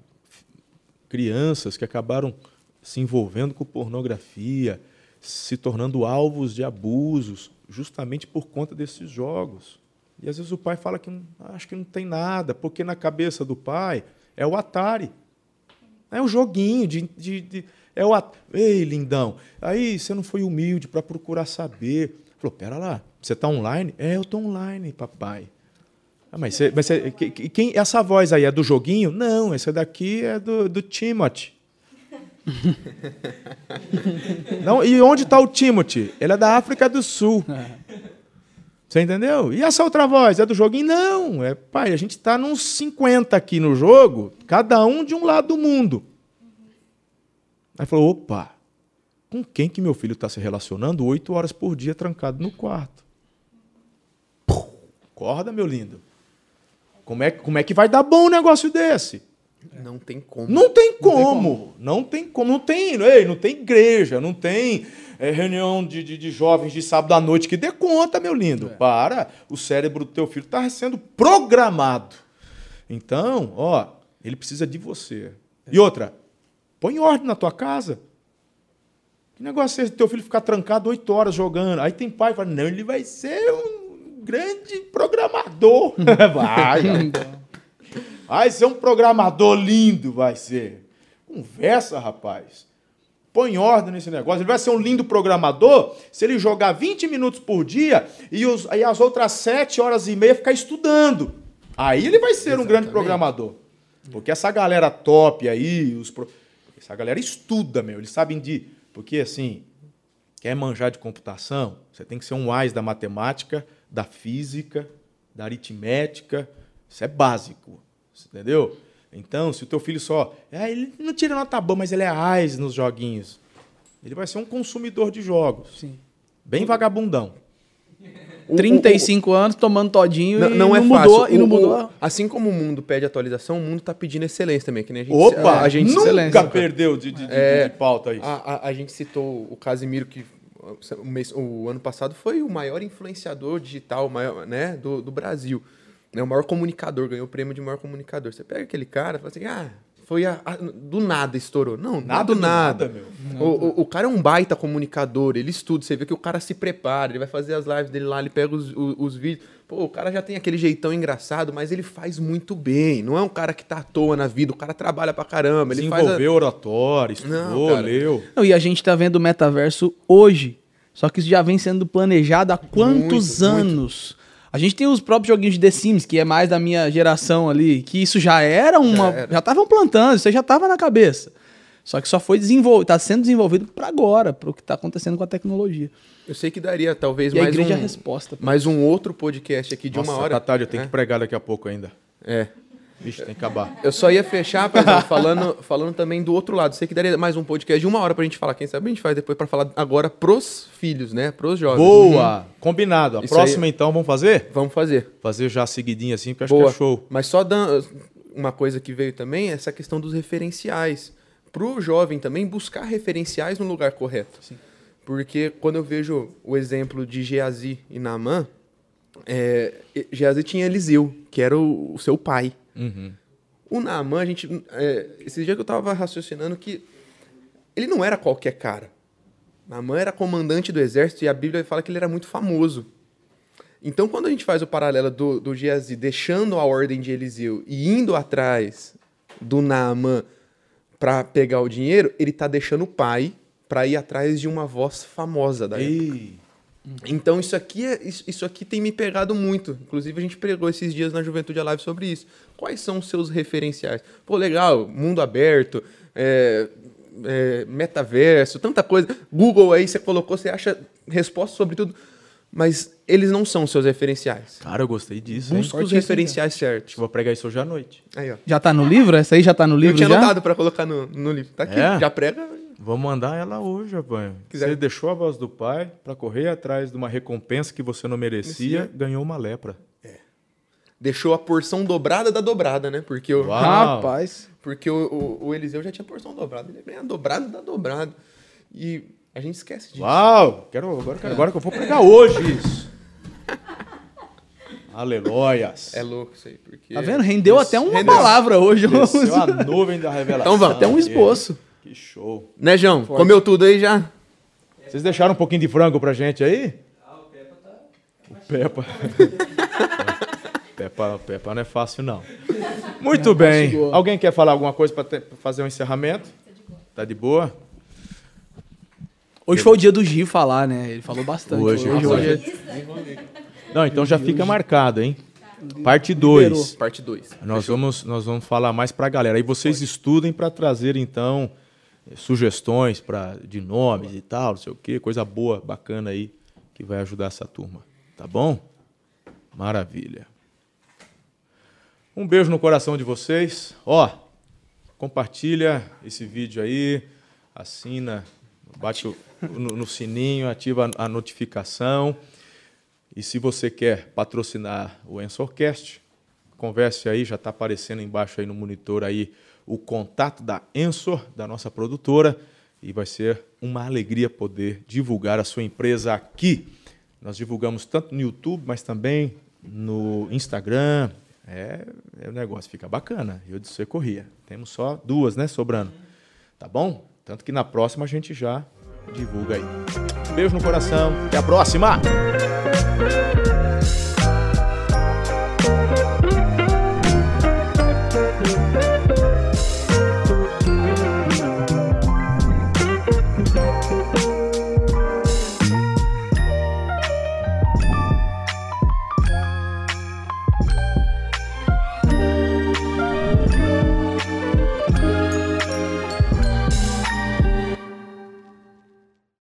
Speaker 1: crianças que acabaram se envolvendo com pornografia, se tornando alvos de abusos, justamente por conta desses jogos. E às vezes o pai fala que não, acho que não tem nada, porque na cabeça do pai é o Atari. É o joguinho de. de, de- é o at... Ei, lindão, aí você não foi humilde para procurar saber. Falou, pera lá, você está online? É, eu estou online, papai. Ah, mas você, mas você- quem, essa voz aí é do joguinho? Não, essa daqui é do, do Timothy. Não, e onde está o Timothy? Ele é da África do Sul. Você entendeu? E essa outra voz? É do joguinho? Não. É, pai, a gente está nos 50 aqui no jogo, cada um de um lado do mundo. Aí falou: opa, com quem que meu filho está se relacionando oito horas por dia trancado no quarto? Acorda, meu lindo. Como é, como é que vai dar bom um negócio desse?
Speaker 2: Não tem como.
Speaker 1: Não tem como. Não tem como. Não tem, ei, não tem igreja, não tem é, reunião de, de, de, jovens de sábado à noite que dê conta, meu lindo. É. Para. O cérebro do teu filho está sendo programado. Então, ó, ele precisa de você. E outra, põe ordem na tua casa. Que negócio é esse teu filho ficar trancado oito horas jogando? Aí tem pai que fala, não, ele vai ser um grande programador. vai. Vai ser um programador lindo, vai ser. Conversa, rapaz. Põe ordem nesse negócio. Ele vai ser um lindo programador se ele jogar 20 minutos por dia e, os, aí as outras 7 horas e meia ficar estudando. Aí ele vai ser Exatamente. um grande programador. Porque essa galera top aí, os pro... essa galera estuda, meu. Eles sabem de. Porque assim, quer manjar de computação, você tem que ser um wise da matemática, da física, da aritmética. Isso é básico. Entendeu? Então, se o teu filho só. É, ele não tira nota boa, mas ele é AIS nos joguinhos. Ele vai ser um consumidor de jogos. Sim. Bem vagabundão.
Speaker 3: 35 o, o, anos tomando todinho não, e não, é não fácil. mudou. e não mudou.
Speaker 2: assim como o mundo pede atualização, o mundo está pedindo excelência também. Que nem a gente,
Speaker 1: Opa! A, a gente nunca perdeu de, de, é, de, pauta isso.
Speaker 2: A, a, a, gente citou o Casimiro, que o, mês, o ano passado foi o maior influenciador digital maior, né, do, do Brasil é o maior comunicador, ganhou o prêmio de maior comunicador. Você pega aquele cara e fala assim, ah, foi a, a, do nada estourou. Não, nada do nada. nada o, o, o, cara é um baita comunicador, ele estuda, você vê que o cara se prepara, ele vai fazer as lives dele lá, ele pega os, os, os vídeos. Pô, o cara já tem aquele jeitão engraçado, mas ele faz muito bem. Não é um cara que tá à toa na vida, o cara trabalha pra caramba. Ele
Speaker 1: Desenvolveu
Speaker 2: a...
Speaker 1: oratório, estudou, Não, leu.
Speaker 3: Não, e a gente tá vendo o metaverso hoje. Só que isso já vem sendo planejado há quantos muito, anos? Muito. A gente tem os próprios joguinhos de The Sims, que é mais da minha geração ali, que isso já era uma. Já estavam plantando, isso já estava na cabeça. Só que só foi desenvolvido, está sendo desenvolvido para agora, para o que está acontecendo com a tecnologia.
Speaker 2: Eu sei que daria talvez
Speaker 3: e
Speaker 2: mais
Speaker 3: a igreja
Speaker 2: um,
Speaker 3: é a resposta.
Speaker 2: Mais um outro podcast aqui de
Speaker 1: Nossa,
Speaker 2: uma hora.
Speaker 1: Tá tarde, eu tenho é? que pregar daqui a pouco ainda.
Speaker 2: É.
Speaker 1: Vixe, tem que acabar.
Speaker 2: Eu só ia fechar, exemplo, falando, falando também do outro lado. Sei que daria mais um podcast de uma hora pra gente falar. Quem sabe a gente faz depois para falar agora pros filhos, né? Pros jovens.
Speaker 1: Boa! Uhum. Combinado. A Isso próxima, aí... então, vamos fazer?
Speaker 2: Vamos fazer.
Speaker 1: Fazer já seguidinho assim, porque acho Boa. que é show.
Speaker 2: Mas só dando uma coisa que veio também, essa questão dos referenciais. Pro jovem também buscar referenciais no lugar correto. Sim. Porque quando eu vejo o exemplo de Geazi e Naamã, é, Geazi tinha Eliseu, que era o, o seu pai. Uhum. O Naaman, a gente. É, esse dia que eu estava raciocinando que ele não era qualquer cara. Naaman era comandante do exército e a Bíblia fala que ele era muito famoso. Então, quando a gente faz o paralelo do, do Geazi deixando a ordem de Eliseu e indo atrás do Naaman para pegar o dinheiro, ele está deixando o pai para ir atrás de uma voz famosa da Ei. época. Então isso aqui é isso aqui tem me pegado muito. Inclusive a gente pregou esses dias na Juventude Live sobre isso. Quais são os seus referenciais? Pô, legal, mundo aberto, é, é, metaverso, tanta coisa. Google aí você colocou, você acha respostas sobre tudo, mas eles não são seus referenciais.
Speaker 1: Cara, eu gostei disso.
Speaker 2: Busca os referenciais certos.
Speaker 1: Vou pregar isso hoje à noite.
Speaker 3: Aí, ó. Já tá no livro? Essa aí já tá no livro? Eu
Speaker 2: tinha
Speaker 3: já?
Speaker 2: anotado para colocar no, no livro. Tá aqui, é? já prega.
Speaker 1: Vou mandar ela hoje, rapaz. Quiser. Você deixou a voz do pai para correr atrás de uma recompensa que você não merecia, Merecia. ganhou uma lepra. É.
Speaker 2: Deixou a porção dobrada da dobrada, né? Porque o,
Speaker 3: Rapaz.
Speaker 2: porque o, o, o Eliseu já tinha porção dobrada. Ele ganha dobrada da dobrada. E a gente esquece disso.
Speaker 1: Uau! Quero, agora, quero, agora que eu vou pregar hoje isso. Aleluias.
Speaker 2: É louco isso aí. Porque...
Speaker 3: Tá vendo? Rendeu até uma rendeu. palavra hoje.
Speaker 1: Desceu a nuvem da revelação.
Speaker 3: Então vamos. Até um esboço.
Speaker 1: Que show.
Speaker 2: Né, João? Forte. Comeu tudo aí já?
Speaker 1: Vocês deixaram um pouquinho de frango pra gente aí? Ah, o Peppa tá. O Peppa. Peppa, Peppa não é fácil, não. Muito não, bem. Alguém quer falar alguma coisa para fazer um encerramento? Tá de boa?
Speaker 3: Hoje foi o dia do Gil falar, né? Ele falou bastante.
Speaker 1: Hoje, hoje, hoje. Não, então já fica marcado, hein? Parte 2.
Speaker 2: Parte 2.
Speaker 1: Nós vamos, nós vamos falar mais para a galera. Aí vocês Pode. estudem para trazer, então, sugestões para de nomes e tal, não sei o quê, coisa boa, bacana aí que vai ajudar essa turma. Tá bom? Maravilha. Um beijo no coração de vocês. Ó, compartilha esse vídeo aí, assina, bate o, no, no sininho, ativa a notificação. E se você quer patrocinar o Ensorcast, converse aí, já está aparecendo embaixo aí no monitor aí o contato da Ensor, da nossa produtora, e vai ser uma alegria poder divulgar a sua empresa aqui. Nós divulgamos tanto no YouTube, mas também no Instagram, é, é o negócio fica bacana. Eu disse, você corria. Temos só duas, né, sobrando. Tá bom? Tanto que na próxima a gente já divulga aí. Beijo no coração. Até a próxima!